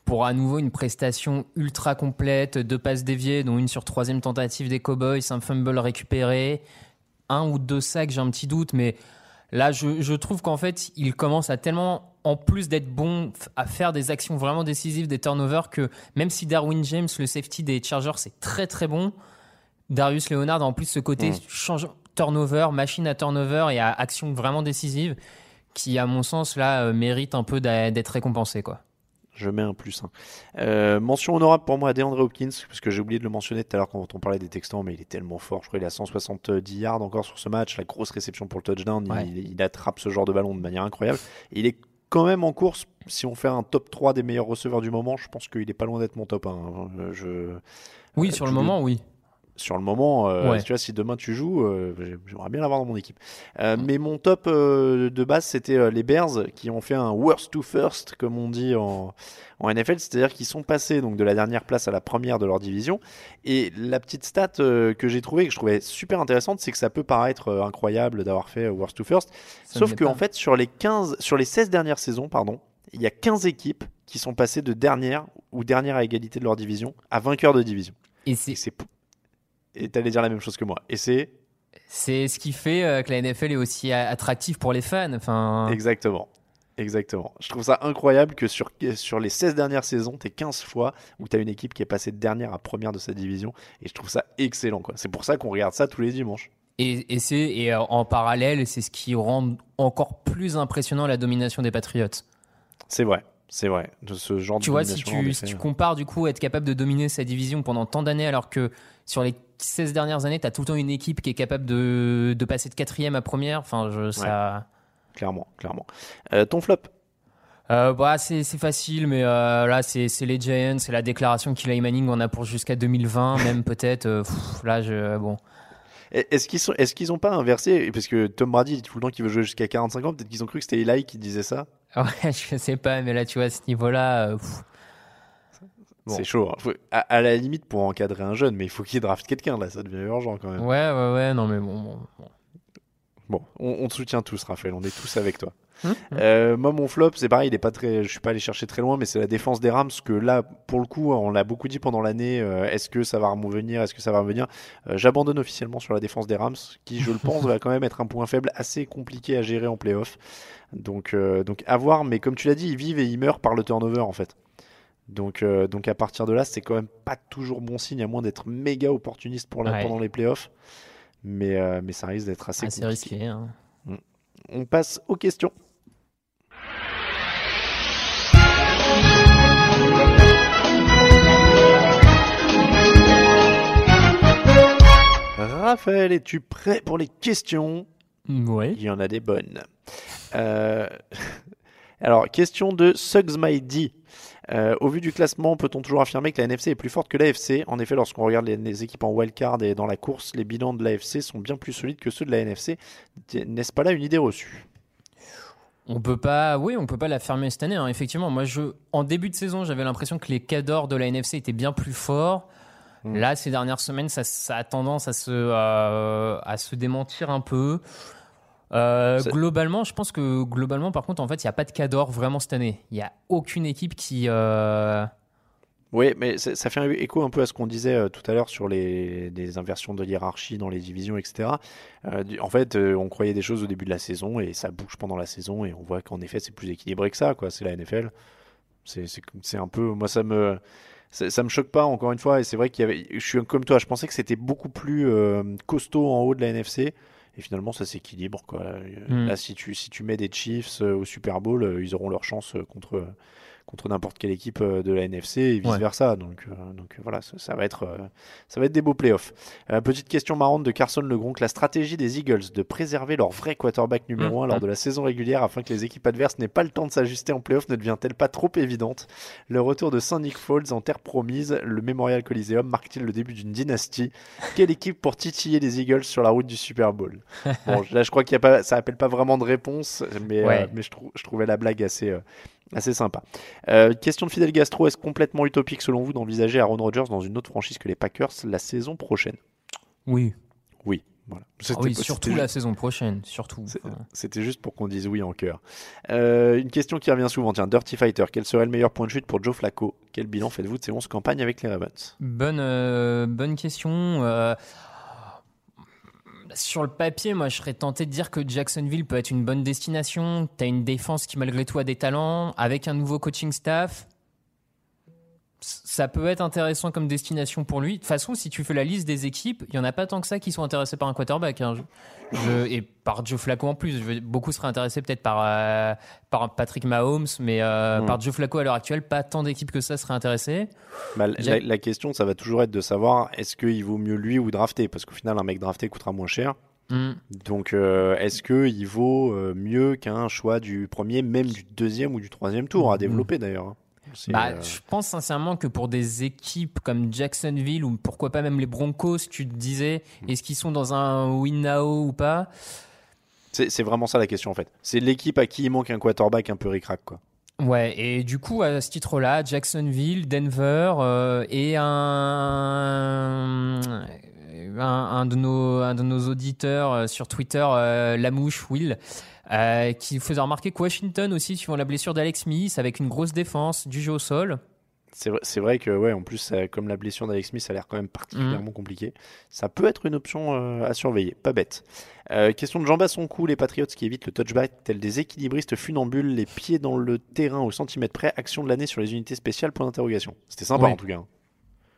pour à nouveau une prestation ultra complète, deux passes déviées, dont une sur troisième tentative des Cowboys, un fumble récupéré, un ou deux sacs, j'ai un petit doute, mais là, je, je trouve qu'en fait, il commence à tellement, en plus d'être bon, à faire des actions vraiment décisives, des turnovers, que même si Darwin James, le safety des Chargers, c'est très très bon, Darius Leonard a en plus ce côté Mm. change, turnover, machine à turnover et à action vraiment décisive qui, à mon sens, là, euh, mérite un peu d'être récompensé. Quoi. Je mets un plus. hein. Euh, mention honorable pour moi à DeAndre Hopkins, parce que j'ai oublié de le mentionner tout à l'heure quand on parlait des Texans, mais il est tellement fort. Je crois qu'il à 170 yards encore sur ce match. La grosse réception pour le touchdown. Ouais. Il, il attrape ce genre de ballon de manière incroyable. Et il est quand même en course. Si on fait un top 3 des meilleurs receveurs du moment, je pense qu'il est pas loin d'être mon top 1. hein. Je... Oui, Euh, sur le- moment, oui. Sur le moment, euh, Ouais. tu vois, si demain tu joues, euh, j'ai- j'aimerais bien l'avoir dans mon équipe. Euh, mais mon top de base, c'était les Bears qui ont fait un worst to first, comme on dit en, en NFL, c'est-à-dire qu'ils sont passés donc de la dernière place à la première de leur division. Et la petite stat que j'ai trouvée, que je trouvais super intéressante, c'est que ça peut paraître incroyable d'avoir fait worst to first, Ça sauf ne l'est que pas. en fait sur les 15, sur les 16 dernières saisons, pardon, il y a 15 équipes qui sont passées de dernière ou dernière à égalité de leur division à vainqueur de division. Et c'est Et t'allais dire la même chose que moi. Et c'est c'est ce qui fait euh, que la NFL est aussi attractive pour les fans. Enfin, exactement. Exactement. Je trouve ça incroyable que sur, sur les 16 dernières saisons, t'es 15 fois où t'as une équipe qui est passée de dernière à première de sa division. Et je trouve ça excellent. quoi. C'est pour ça qu'on regarde ça tous les dimanches. et, et c'est et euh, en parallèle, c'est ce qui rend encore plus impressionnant la domination des Patriots. C'est vrai. C'est vrai. De ce genre Tu de vois, si tu, si tu compares du coup être capable de dominer sa division pendant tant d'années, alors que sur les 16 dernières années, tu as tout le temps une équipe qui est capable de, de passer de quatrième à première. Enfin, je, ça. Clairement, clairement. Euh, ton flop? Euh, bah, c'est facile, mais euh, là, c'est les Giants, c'est la déclaration qu'Eli Manning en a pour jusqu'à 2020, même peut-être. là, je, bon. Est-ce qu'ils sont, est-ce qu'ils ont pas inversé Parce que Tom Brady dit tout le temps qu'il veut jouer jusqu'à 45 ans. Peut-être qu'ils ont cru que c'était Eli qui disait ça? Ouais, je sais pas, mais là, tu vois, à ce niveau-là, Bon. C'est chaud. hein. Faut- à, à la limite pour encadrer un jeune, mais il faut qu'il draft quelqu'un là. Ça devient urgent quand même. ouais, ouais, ouais, non, mais bon. bon, bon. Bon, on, on te soutient tous, Raphaël. On est tous avec toi. Hum, Euh, moi, mon flop, c'est pareil. Il est pas très. Je suis pas allé chercher très loin, mais c'est la défense des Rams. Que là, pour le coup, on l'a beaucoup dit pendant l'année. euh, Est-ce que ça va revenir Est-ce que ça va revenir? Euh, J'abandonne officiellement sur la défense des Rams, qui, je le pense, va quand même être un point faible assez compliqué à gérer en playoff. Donc, euh, donc à voir. Mais comme tu l'as dit, ils vivent et ils meurent par le turnover en fait. Donc, euh, donc à partir de là, c'est quand même pas toujours bon signe, à moins d'être méga opportuniste pour la, Ouais. pendant les playoffs. Mais, euh, mais ça risque d'être assez, Assez compliqué. risqué. hein. On passe aux questions. Raphaël, es-tu prêt pour les questions? Ouais. Il y en a des bonnes. Euh, Alors, question de Suggs My D. Euh, au vu du classement, peut-on toujours affirmer que la NFC est plus forte que l'AFC En effet, lorsqu'on regarde les, les équipes en wildcard et dans la course, les bilans de l'AFC sont bien plus solides que ceux de la NFC. N'est-ce pas là une idée reçue? On peut pas, oui, on peut pas l'affirmer cette année. hein. Effectivement, moi, je, en début de saison, j'avais l'impression que les cadors de la NFC étaient bien plus forts. Mm. Là, ces dernières semaines, ça, ça a tendance à se, euh, à se démentir un peu. Euh, globalement, je pense que globalement, par contre, en fait, il n'y a pas de cador vraiment cette année. Il n'y a aucune équipe qui. euh, Oui, mais ça fait écho un peu à ce qu'on disait euh, tout à l'heure sur les, inversions de hiérarchie dans les divisions, etc. Du- en fait, on croyait des choses au début de la saison et ça bouge pendant la saison et on voit qu'en effet, c'est plus équilibré que ça, quoi. C'est la NFL. C'est un peu. Moi, ça me. Ça, ça me choque pas, encore une fois, et c'est vrai qu'il y avait. Je suis comme toi, je pensais que c'était beaucoup plus costaud en haut de la NFC, et finalement, ça s'équilibre, quoi. Euh, Mm. Là, si tu, si tu mets des Chiefs euh, au Super Bowl, euh, ils auront leur chance contre, contre n'importe quelle équipe euh, de la NFC et vice versa. Donc, euh, donc euh, voilà, ça, ça va être, ça va être des beaux playoffs. Petite question marrante de Carson Legronk la stratégie des Eagles de préserver leur vrai quarterback numéro 1 lors de la saison régulière afin que les équipes adverses n'aient pas le temps de s'ajuster en playoffs ne devient-elle pas trop évidente? Le retour de Saint Nick Foles en terre promise, le Memorial Coliseum marque-t-il le début d'une dynastie? Quelle équipe pour titiller les Eagles sur la route du Super Bowl? Bon, là, je crois qu'il y a pas, ça appelle pas vraiment de réponse, mais, euh, je, trou- je trouvais la blague assez, euh, assez sympa. Euh, question de Fidel Gastro, est-ce complètement utopique selon vous d'envisager Aaron Rodgers dans une autre franchise que les Packers la saison prochaine? Oui. Oui, voilà. Ah oui, surtout la saison prochaine, surtout. C'était juste pour qu'on dise oui en cœur. Euh, une question qui revient souvent, tiens, Dirty Fighter, quel serait le meilleur point de chute pour Joe Flacco? Quel bilan faites-vous de ces 11 campagnes avec les Ravens? Bonne, euh, bonne question. Sur le papier, moi, je serais tenté de dire que Jacksonville peut être une bonne destination. Tu as une défense qui, malgré tout, a des talents. Avec un nouveau coaching staff, ça peut être intéressant comme destination pour lui. De toute façon, si tu fais la liste des équipes, il n'y en a pas tant que ça qui sont intéressés par un quarterback. hein. Je- je- et par Joe Flacco en plus. Je beaucoup seraient intéressés peut-être par, euh, par Patrick Mahomes, mais euh, Mm. par Joe Flacco à l'heure actuelle, pas tant d'équipes que ça seraient intéressées. Bah, la, question, ça va toujours être de savoir est-ce qu'il vaut mieux lui ou drafter? Parce qu'au final, un mec drafté coûtera moins cher. Mm. Donc, euh, est-ce qu'il vaut mieux qu'un choix du premier, même du deuxième ou du troisième tour à développer d'ailleurs hein? Bah, euh, Je pense sincèrement que pour des équipes comme Jacksonville ou pourquoi pas même les Broncos, tu te disais, Mm. est-ce qu'ils sont dans un win now ou pas? C'est vraiment ça la question en fait. C'est l'équipe à qui il manque un quarterback un peu ric-rac quoi. Ouais, et du coup, à ce titre-là, Jacksonville, Denver euh, et un, un, un de nos, un de nos auditeurs euh, sur Twitter, euh, Lamouche, Will, euh, qui faisait remarquer que Washington aussi, suivant la blessure d'Alex Smith, avec une grosse défense, du jeu au sol. C'est vrai, vrai que, ouais, en plus, ça- comme la blessure d'Alex Smith, ça a l'air quand même particulièrement compliqué. Ça peut être une option euh, à surveiller, pas bête. Euh, question de Jean Basson-Cou, les Patriots qui évitent le touchback, tels des équilibristes funambules, les pieds dans le terrain au centimètre près, action de l'année sur les unités spéciales, point d'interrogation. C'était sympa en tout cas. hein.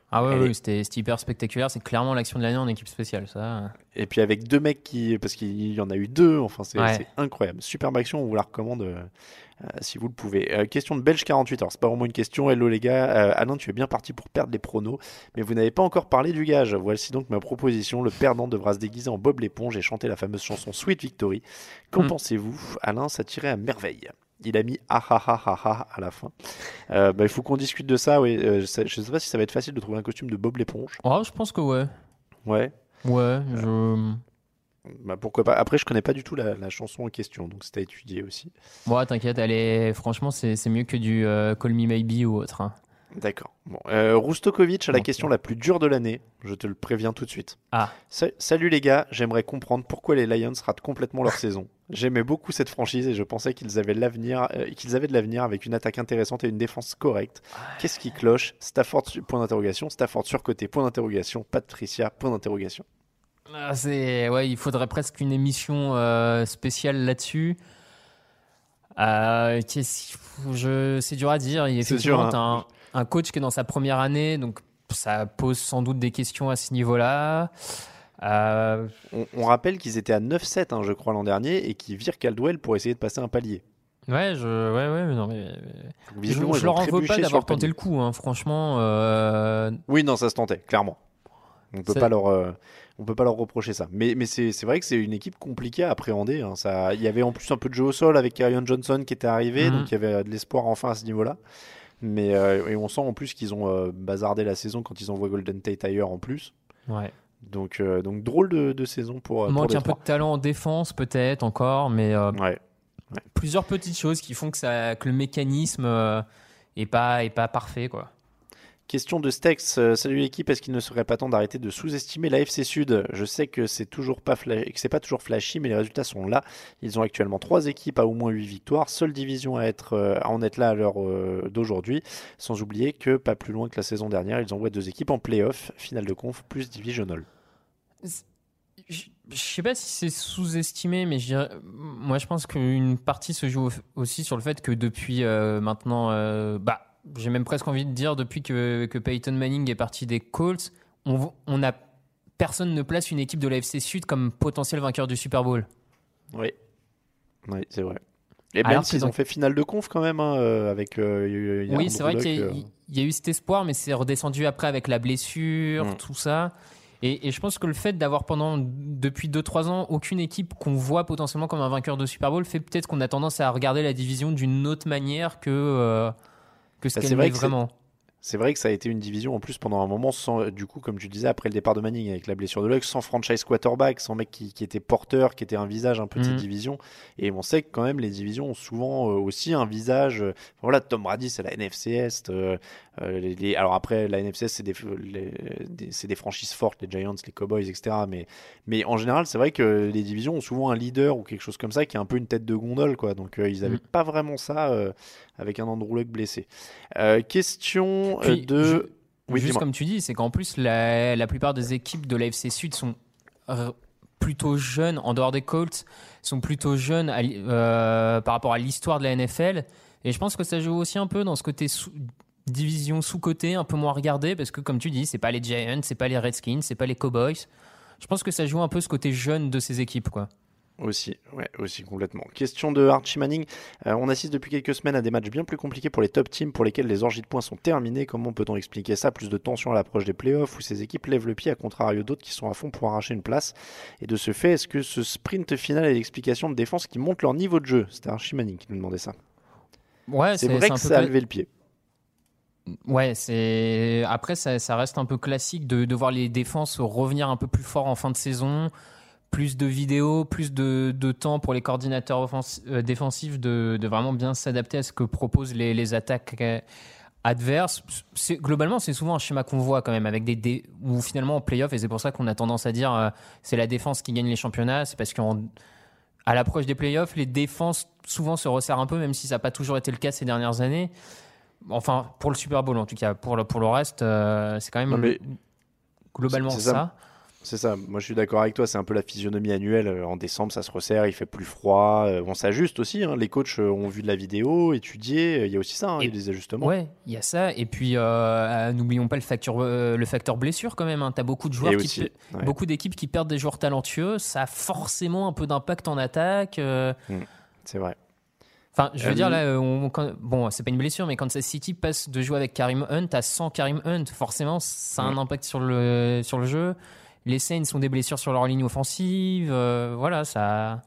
Ah ouais, est- c'était hyper spectaculaire. C'est clairement l'action de l'année en équipe spéciale, ça. Et puis avec deux mecs qui. Parce qu'il y en a eu deux, enfin c'est Ouais. incroyable. Superbe action, on vous la recommande euh, euh, si vous le pouvez. Euh, question de Belge 48, alors c'est pas vraiment une question. Hello les gars, Euh, Alain, tu es bien parti pour perdre les pronos, mais vous n'avez pas encore parlé du gage. Voici donc ma proposition. Le perdant devra se déguiser en Bob l'éponge et chanter la fameuse chanson Sweet Victory. Qu'en Hmm. pensez-vous? Alain, ça tirait à merveille. Il a mis ah ah ah ah ah à la fin. Euh, bah, il faut qu'on discute de ça. Oui. Euh, ça- je sais pas si ça va être facile de trouver un costume de Bob l'éponge. Oh, je pense que ouais. Ouais. Ouais, je. Bah, pourquoi pas. Après, je connais pas du tout la, la chanson en question, donc c'est à étudier aussi. Bon, t'inquiète, elle est... franchement, c'est c'est mieux que du euh, Call Me Maybe ou autre. hein. D'accord. Bon, euh, Roustokovic a la question la plus dure de l'année. Je te le préviens tout de suite. Ah. Sa- salut les gars, j'aimerais comprendre pourquoi les Lions ratent complètement leur saison. J'aimais beaucoup cette franchise et je pensais qu'ils avaient l'avenir, euh, qu'ils avaient de l'avenir avec une attaque intéressante et une défense correcte. Qu'est-ce qui cloche? Stafford point d'interrogation, Stafford surcoté point d'interrogation, Patricia point d'interrogation. Ah, c'est ouais, il faudrait presque une émission euh, spéciale là-dessus. Euh, qu'est-ce- je, c'est dur à dire. Il- C'est Effectivement, dur, t'as hein. un, un coach qui est dans sa première année, donc ça pose sans doute des questions à ce niveau-là. Euh, On, on rappelle qu'ils étaient à 9-7, hein, je crois, l'an dernier et qu'ils virent Caldwell pour essayer de passer un palier. ouais, je, ouais, ouais, mais non, mais, je, je leur en veux pas d'avoir tenté le coup. hein, franchement, euh, Oui, non, ça se tentait, clairement. On peut pas leur, euh, on peut pas leur reprocher ça. Mais, mais c'est vrai que c'est une équipe compliquée à appréhender. hein. Ça, il y avait en plus un peu de jeu au sol avec Kyrion Johnson qui était arrivé, Mhm. donc il y avait de l'espoir enfin à ce niveau-là. Mais euh, et on sent en plus qu'ils ont euh, bazardé la saison quand ils envoient Golden Tate ailleurs en plus. Ouais. Donc, euh, donc drôle de, de saison pour. pour Manque un peu de talent en défense, peut-être encore, mais Ouais. plusieurs petites choses qui font que, ça, que le mécanisme euh, est, pas, est pas parfait. Quoi. Question de Stex. euh, salut l'équipe. Est-ce qu'il ne serait pas temps d'arrêter de sous-estimer la FC Sud? Je sais que c'est toujours pas que c'est pas toujours flashy, mais les résultats sont là. Ils ont actuellement trois équipes à au moins 8 victoires, seule division à être euh, à en être là à l'heure euh, d'aujourd'hui. Sans oublier que pas plus loin que la saison dernière, ils envoient deux équipes en play-off, finale de conf plus divisional. Je je sais pas si c'est sous-estimé, mais moi je pense qu'une partie se joue au- aussi sur le fait que depuis maintenant, bah, j'ai même presque envie de dire depuis que, que Peyton Manning est parti des Colts, on, on a personne ne place une équipe de la FC Sud comme potentiel vainqueur du Super Bowl. Oui, oui, c'est vrai. Et même s'ils ont fait finale de conf quand même hein, euh, avec. euh, Oui, c'est vrai qu'il y, a- euh, y a eu cet espoir, mais c'est redescendu après avec la blessure, Mm. tout ça. Et, et je pense que le fait d'avoir pendant depuis 2-3 ans aucune équipe qu'on voit potentiellement comme un vainqueur de Super Bowl fait peut-être qu'on a tendance à regarder la division d'une autre manière que, euh, que ce Bah, qu'elle c'est vrai que c'est- vraiment. C'est vrai que ça a été une division en plus pendant un moment sans, du coup, comme tu disais, après le départ de Manning avec la blessure de Luck, sans franchise quarterback, sans mec qui, qui était porteur, qui était un visage un peu de cette Mhm. division. Et on sait que quand même les divisions ont souvent euh, aussi un visage. euh, voilà, Tom Brady, c'est la NFC Est. euh, euh, les- les- alors après, la NFC Est, c'est des, des- des franchises fortes, les Giants, les Cowboys, etc. Mais, mais en général, c'est vrai que les divisions ont souvent un leader ou quelque chose comme ça qui est un peu une tête de gondole, quoi. Donc euh, ils n'avaient Mhm. pas vraiment ça euh, avec un Andrew Luck blessé. Question Puis, de. Oui, juste comme tu dis, c'est qu'en plus, la, la plupart des équipes de la FC Sud sont plutôt jeunes, en dehors des Colts, sont plutôt jeunes à par rapport à l'histoire de la NFL. Et je pense que ça joue aussi un peu dans ce côté division sous-côté, un peu moins regardé, parce que comme tu dis, c'est pas les Giants, c'est pas les Redskins, c'est pas les Cowboys. Je pense que ça joue un peu ce côté jeune de ces équipes, quoi. Aussi, ouais, aussi complètement. Question de Archie Manning. Euh, on assiste depuis quelques semaines à des matchs bien plus compliqués pour les top teams pour lesquels les orgies de points sont terminées. Comment peut-on expliquer ça? Plus de tension à l'approche des playoffs où ces équipes lèvent le pied à contrario d'autres qui sont à fond pour arracher une place. Et de ce fait, est-ce que ce sprint final est l'explication de défense qui monte leur niveau de jeu? C'était Archie Manning qui nous demandait ça. Ouais, c'est vrai que peu ça a levé le pied. Ouais, c'est après ça, reste un peu classique de, de voir les défenses revenir un peu plus fort en fin de saison, plus de vidéos, plus de, de temps pour les coordinateurs euh, défensifs de, de vraiment bien s'adapter à ce que proposent les, attaques euh, adverses. Globalement, c'est souvent un schéma qu'on voit quand même avec des, dé où finalement en playoff et c'est pour ça qu'on a tendance à dire euh, c'est la défense qui gagne les championnats, c'est parce qu'en à l'approche des playoffs, les défenses souvent se resserrent un peu, même si ça n'a pas toujours été le cas ces dernières années. Enfin, pour le Super Bowl en tout cas. Pour le, pour le reste, euh, c'est quand même mais globalement c'est ça. C'est ça, moi je suis d'accord avec toi, c'est un peu la physionomie annuelle. Euh, En décembre, ça se resserre, il fait plus froid. euh, On s'ajuste aussi, hein. les coachs ont vu de la vidéo, étudié, il y a aussi ça, hein, il y a des ajustements. Ouais, il y a ça. Et puis, euh, n'oublions pas le facteur, euh, le facteur blessure quand même. Tu as beaucoup de joueurs, qui aussi, pe- ouais. beaucoup d'équipes qui perdent des joueurs talentueux. Ça a forcément un peu d'impact en attaque. euh. Mm, c'est vrai. Enfin, je veux Euh, dire, là, euh, on- quand- bon, c'est pas une blessure, mais quand City passe de jouer avec Karim Hunt à 100 Karim Hunt, forcément, ça a un impact sur le, sur le jeu. Les Saints ont des blessures sur leur ligne offensive. euh, voilà, ça.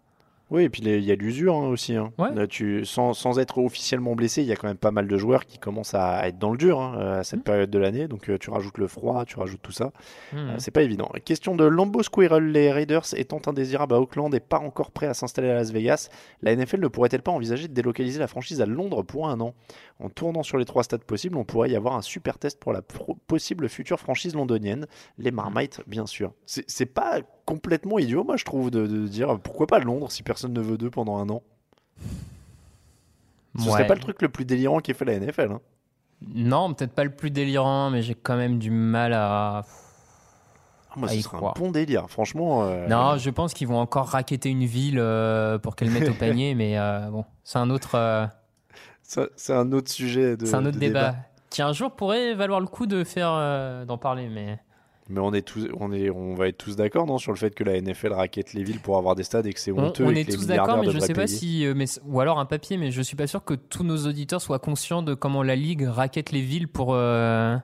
Oui, et puis il y a l'usure hein, aussi. hein. Là, tu, sans, sans être officiellement blessé, il y a quand même pas mal de joueurs qui commencent à être dans le dur hein, à Mmh. cette période de l'année. Donc euh, tu rajoutes le froid, tu rajoutes tout ça. Mhm. Euh, c'est pas évident. Question de Lambeau Squirrel. Les Raiders étant indésirables à Auckland et pas encore prêts à s'installer à Las Vegas, la NFL ne pourrait-elle pas envisager de délocaliser la franchise à Londres pour un an? En tournant sur les trois stades possibles, on pourrait y avoir un super test pour la possible future franchise londonienne. Les Marmites, bien sûr. C'est pas complètement idiot, moi, je trouve, de, de dire pourquoi pas Londres si personne ne veut d'eux pendant un an? Ce Ouais. serait pas le truc le plus délirant qu'ait fait la NFL. hein. Non, peut-être pas le plus délirant, mais j'ai quand même du mal à. Ah, moi, ce serait un bon délire, franchement. euh, Non, je pense qu'ils vont encore raqueter une ville euh, pour qu'elle mette au panier, mais euh, bon, c'est un autre, C'est un autre sujet de c'est un autre de débat, qui un jour pourrait valoir le coup de faire, euh, d'en parler, mais Mais on est tous, on est, on va être tous d'accord, non, sur le fait que la NFL raquette les villes pour avoir des stades et que c'est on, honteux on et est que tous d'accord, mais je devraient sais pas payer. si, euh, mais ou alors un papier, mais je suis pas sûr que tous nos auditeurs soient conscients de comment la ligue raquette les villes pour euh,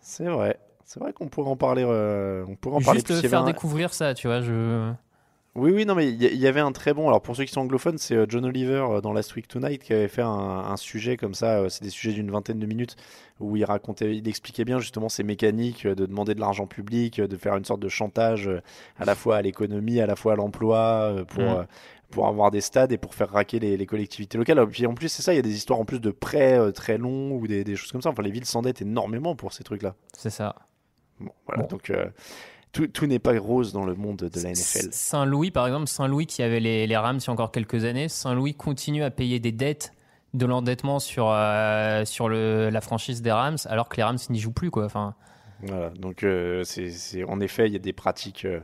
C'est vrai, c'est vrai qu'on pourrait en parler. euh, on pourrait en parler juste y avait faire un- découvrir ça, tu vois. Je Oui, oui, non, mais il y, y avait un très bon. Alors, pour ceux qui sont anglophones, c'est euh, John Oliver euh, dans Last Week Tonight qui avait fait un, un sujet comme ça. euh, C'est des sujets d'une vingtaine de minutes où il racontait, il expliquait bien justement ces mécaniques de demander de l'argent public, de faire une sorte de chantage à la fois à l'économie, à la fois à l'emploi pour. Mm. pour avoir des stades et pour faire raquer les, les collectivités locales. Et puis en plus, c'est ça, il y a des histoires en plus de prêts très longs ou des, des choses comme ça. Enfin, les villes s'endettent énormément pour ces trucs-là. C'est ça. Bon, voilà, donc euh, tout, tout n'est pas rose dans le monde de la NFL. Saint-Louis, par exemple, Saint-Louis qui avait les, les Rams il y a encore quelques années, Saint-Louis continue à payer des dettes de l'endettement sur, euh, sur le, la franchise des Rams, alors que les Rams n'y jouent plus. Quoi. Enfin, Voilà, donc euh, c'est, en effet, il y a des pratiques euh,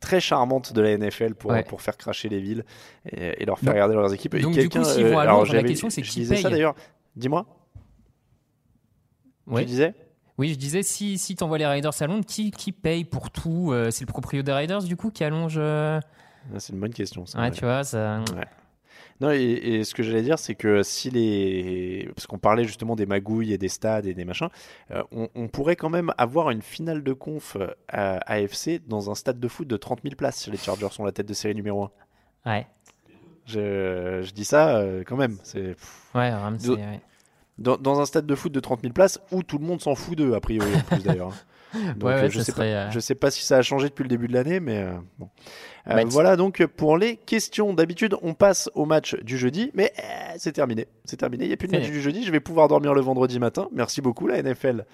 très charmantes de la NFL pour, Ouais. pour faire cracher les villes et, et leur faire Donc- regarder leurs équipes. Et donc, du coup, s'ils vont à alors, la question, c'est qui disais ça paye d'ailleurs. Dis-moi. ouais. Tu disais? Oui, je disais, si, si tu envoies les Raiders à Londres, qui, qui paye pour tout Euh, C'est le proprio des Raiders, du coup, qui allonge. euh, Ah, C'est une bonne question. ça, Ouais, tu vois, ça. Ouais. Non, et, et ce que j'allais dire, c'est que si les. Parce qu'on parlait justement des magouilles et des stades et des machins, euh, on, on pourrait quand même avoir une finale de conf à AFC dans un stade de foot de 30 000 places si les Chargers sont la tête de série numéro 1. Ouais. Je, je dis ça euh, quand même. C'est. Ouais, Rams, Do- c'est- ouais. Dans, dans un stade de foot de 30 000 places où tout le monde s'en fout d'eux, a priori, en plus d'ailleurs. Donc, Ouais, ouais, euh, je, sais serait, pas, euh, je sais pas si ça a changé depuis le début de l'année, mais euh, bon. Euh, voilà donc pour les questions. D'habitude, on passe au match du jeudi, mais euh, c'est terminé. C'est terminé. Il n'y a plus de match du jeudi. Je vais pouvoir dormir le vendredi matin. Merci beaucoup, la NFL.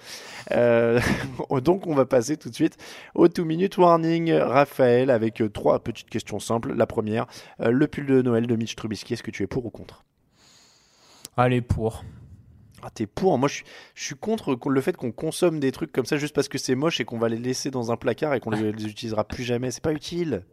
Euh, donc, on va passer tout de suite au two minute warning. Raphaël, avec trois petites questions simples. La première, euh, le pull de Noël de Mitch Trubisky, est-ce que tu es pour ou contre? Allez, pour. Ah, t'es pour. Moi, je suis, je suis contre le fait qu'on consomme des trucs comme ça juste parce que c'est moche et qu'on va les laisser dans un placard et qu'on les, les utilisera plus jamais. C'est pas utile.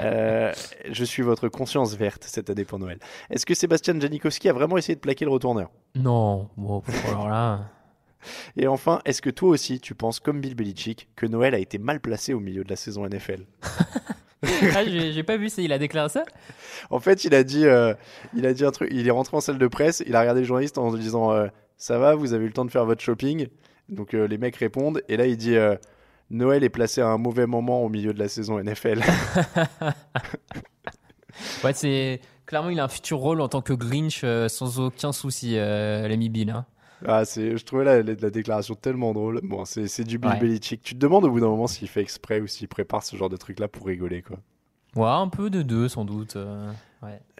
Euh, je suis votre conscience verte cette année pour Noël. Est-ce que Sébastien Janikowski a vraiment essayé de plaquer le retourneur? Non, bon, alors là. Et enfin, est-ce que toi aussi, tu penses, comme Bill Belichick, que Noël a été mal placé au milieu de la saison NFL Ah, j'ai pas vu ça, il a déclaré ça? En fait, il a dit, euh, il a dit un truc. Il est rentré en salle de presse. Il a regardé les journalistes en disant euh, "Ça va, vous avez eu le temps de faire votre shopping?" Donc euh, les mecs répondent. Et là, il dit euh, "Noël est placé à un mauvais moment au milieu de la saison NFL." Ouais, c'est. Clairement, il a un futur rôle en tant que Grinch euh, sans aucun souci, l'ami Bill. hein. ah, c'est, je trouvais la, la- la déclaration tellement drôle. Bon, c'est, c'est du Bill Ouais. Belichick. Tu te demandes au bout d'un moment s'il fait exprès ou s'il prépare ce genre de truc-là pour rigoler, quoi. Ouais, un peu de deux, sans doute.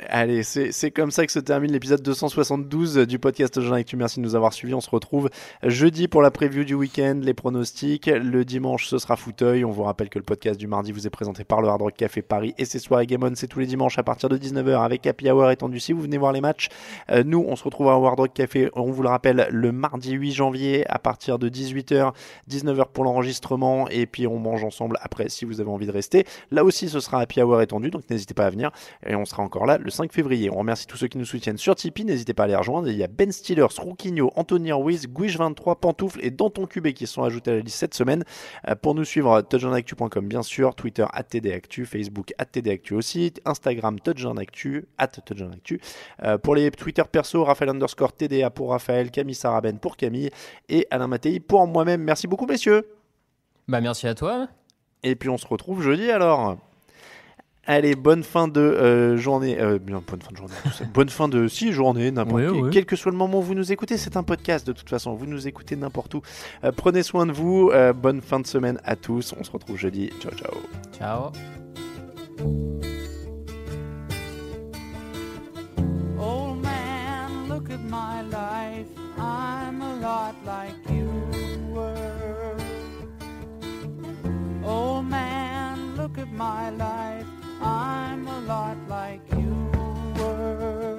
Allez, c'est c'est comme ça que se termine l'épisode 272 du podcast Jean Actu. Merci de nous avoir suivis. On se retrouve jeudi pour la preview du week-end, les pronostics. Le dimanche, ce sera fauteuil. On vous rappelle que le podcast du mardi vous est présenté par le Hard Rock Café Paris et ses soirées Game On. C'est tous les dimanches à partir de 19h avec Happy Hour étendu. Si vous venez voir les matchs, Euh, nous, on se retrouve à Hard Rock Café. On vous le rappelle, le mardi 8 janvier à partir de 18h, 19h pour l'enregistrement et puis on mange ensemble après si vous avez envie de rester. Là aussi, ce sera Happy Hour étendu, donc n'hésitez pas à venir et on sera encore là le 5 février. On remercie tous ceux qui nous soutiennent sur Tipeee, n'hésitez pas à les rejoindre. Il y a Ben Stillers, Rouquinho, Anthony Ruiz, Guiche23, Pantoufle et Danton Cubé qui sont ajoutés à la liste cette semaine. Euh, pour nous suivre, touchdownactu.com bien sûr, Twitter @tdactu, Facebook @tdactu aussi, Instagram touchdownactu, @touchdownactu. Euh, pour les Twitter perso, Raphaël underscore TDA pour Raphaël, Camille Saraben pour Camille et Alain Mattei pour moi-même. Merci beaucoup messieurs. Bah, merci à toi. Et puis on se retrouve jeudi alors. Allez, bonne fin de euh, journée. euh, bien, bonne fin de journée. bonne fin de six journées, n'importe Ouais, quel, ouais. quel que soit le moment où vous nous écoutez. C'est un podcast de toute façon. Vous nous écoutez n'importe où. Euh, prenez soin de vous. euh, bonne fin de semaine à tous. On se retrouve jeudi. Ciao, ciao. Ciao. Old man, look at my life. I'm a lot like you were. Old man, look at my life. I'm a lot like you were.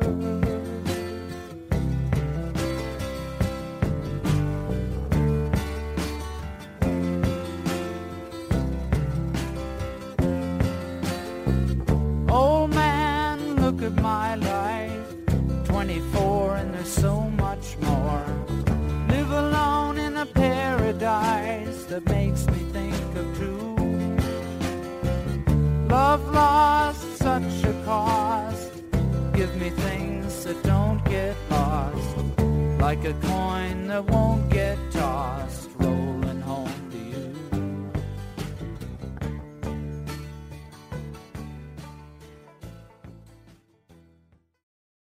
Old man, look at my life. 24 and there's so much more. Live alone in a paradise that makes Love lost such a cost. Give me things that don't get lost. Like a coin that won't get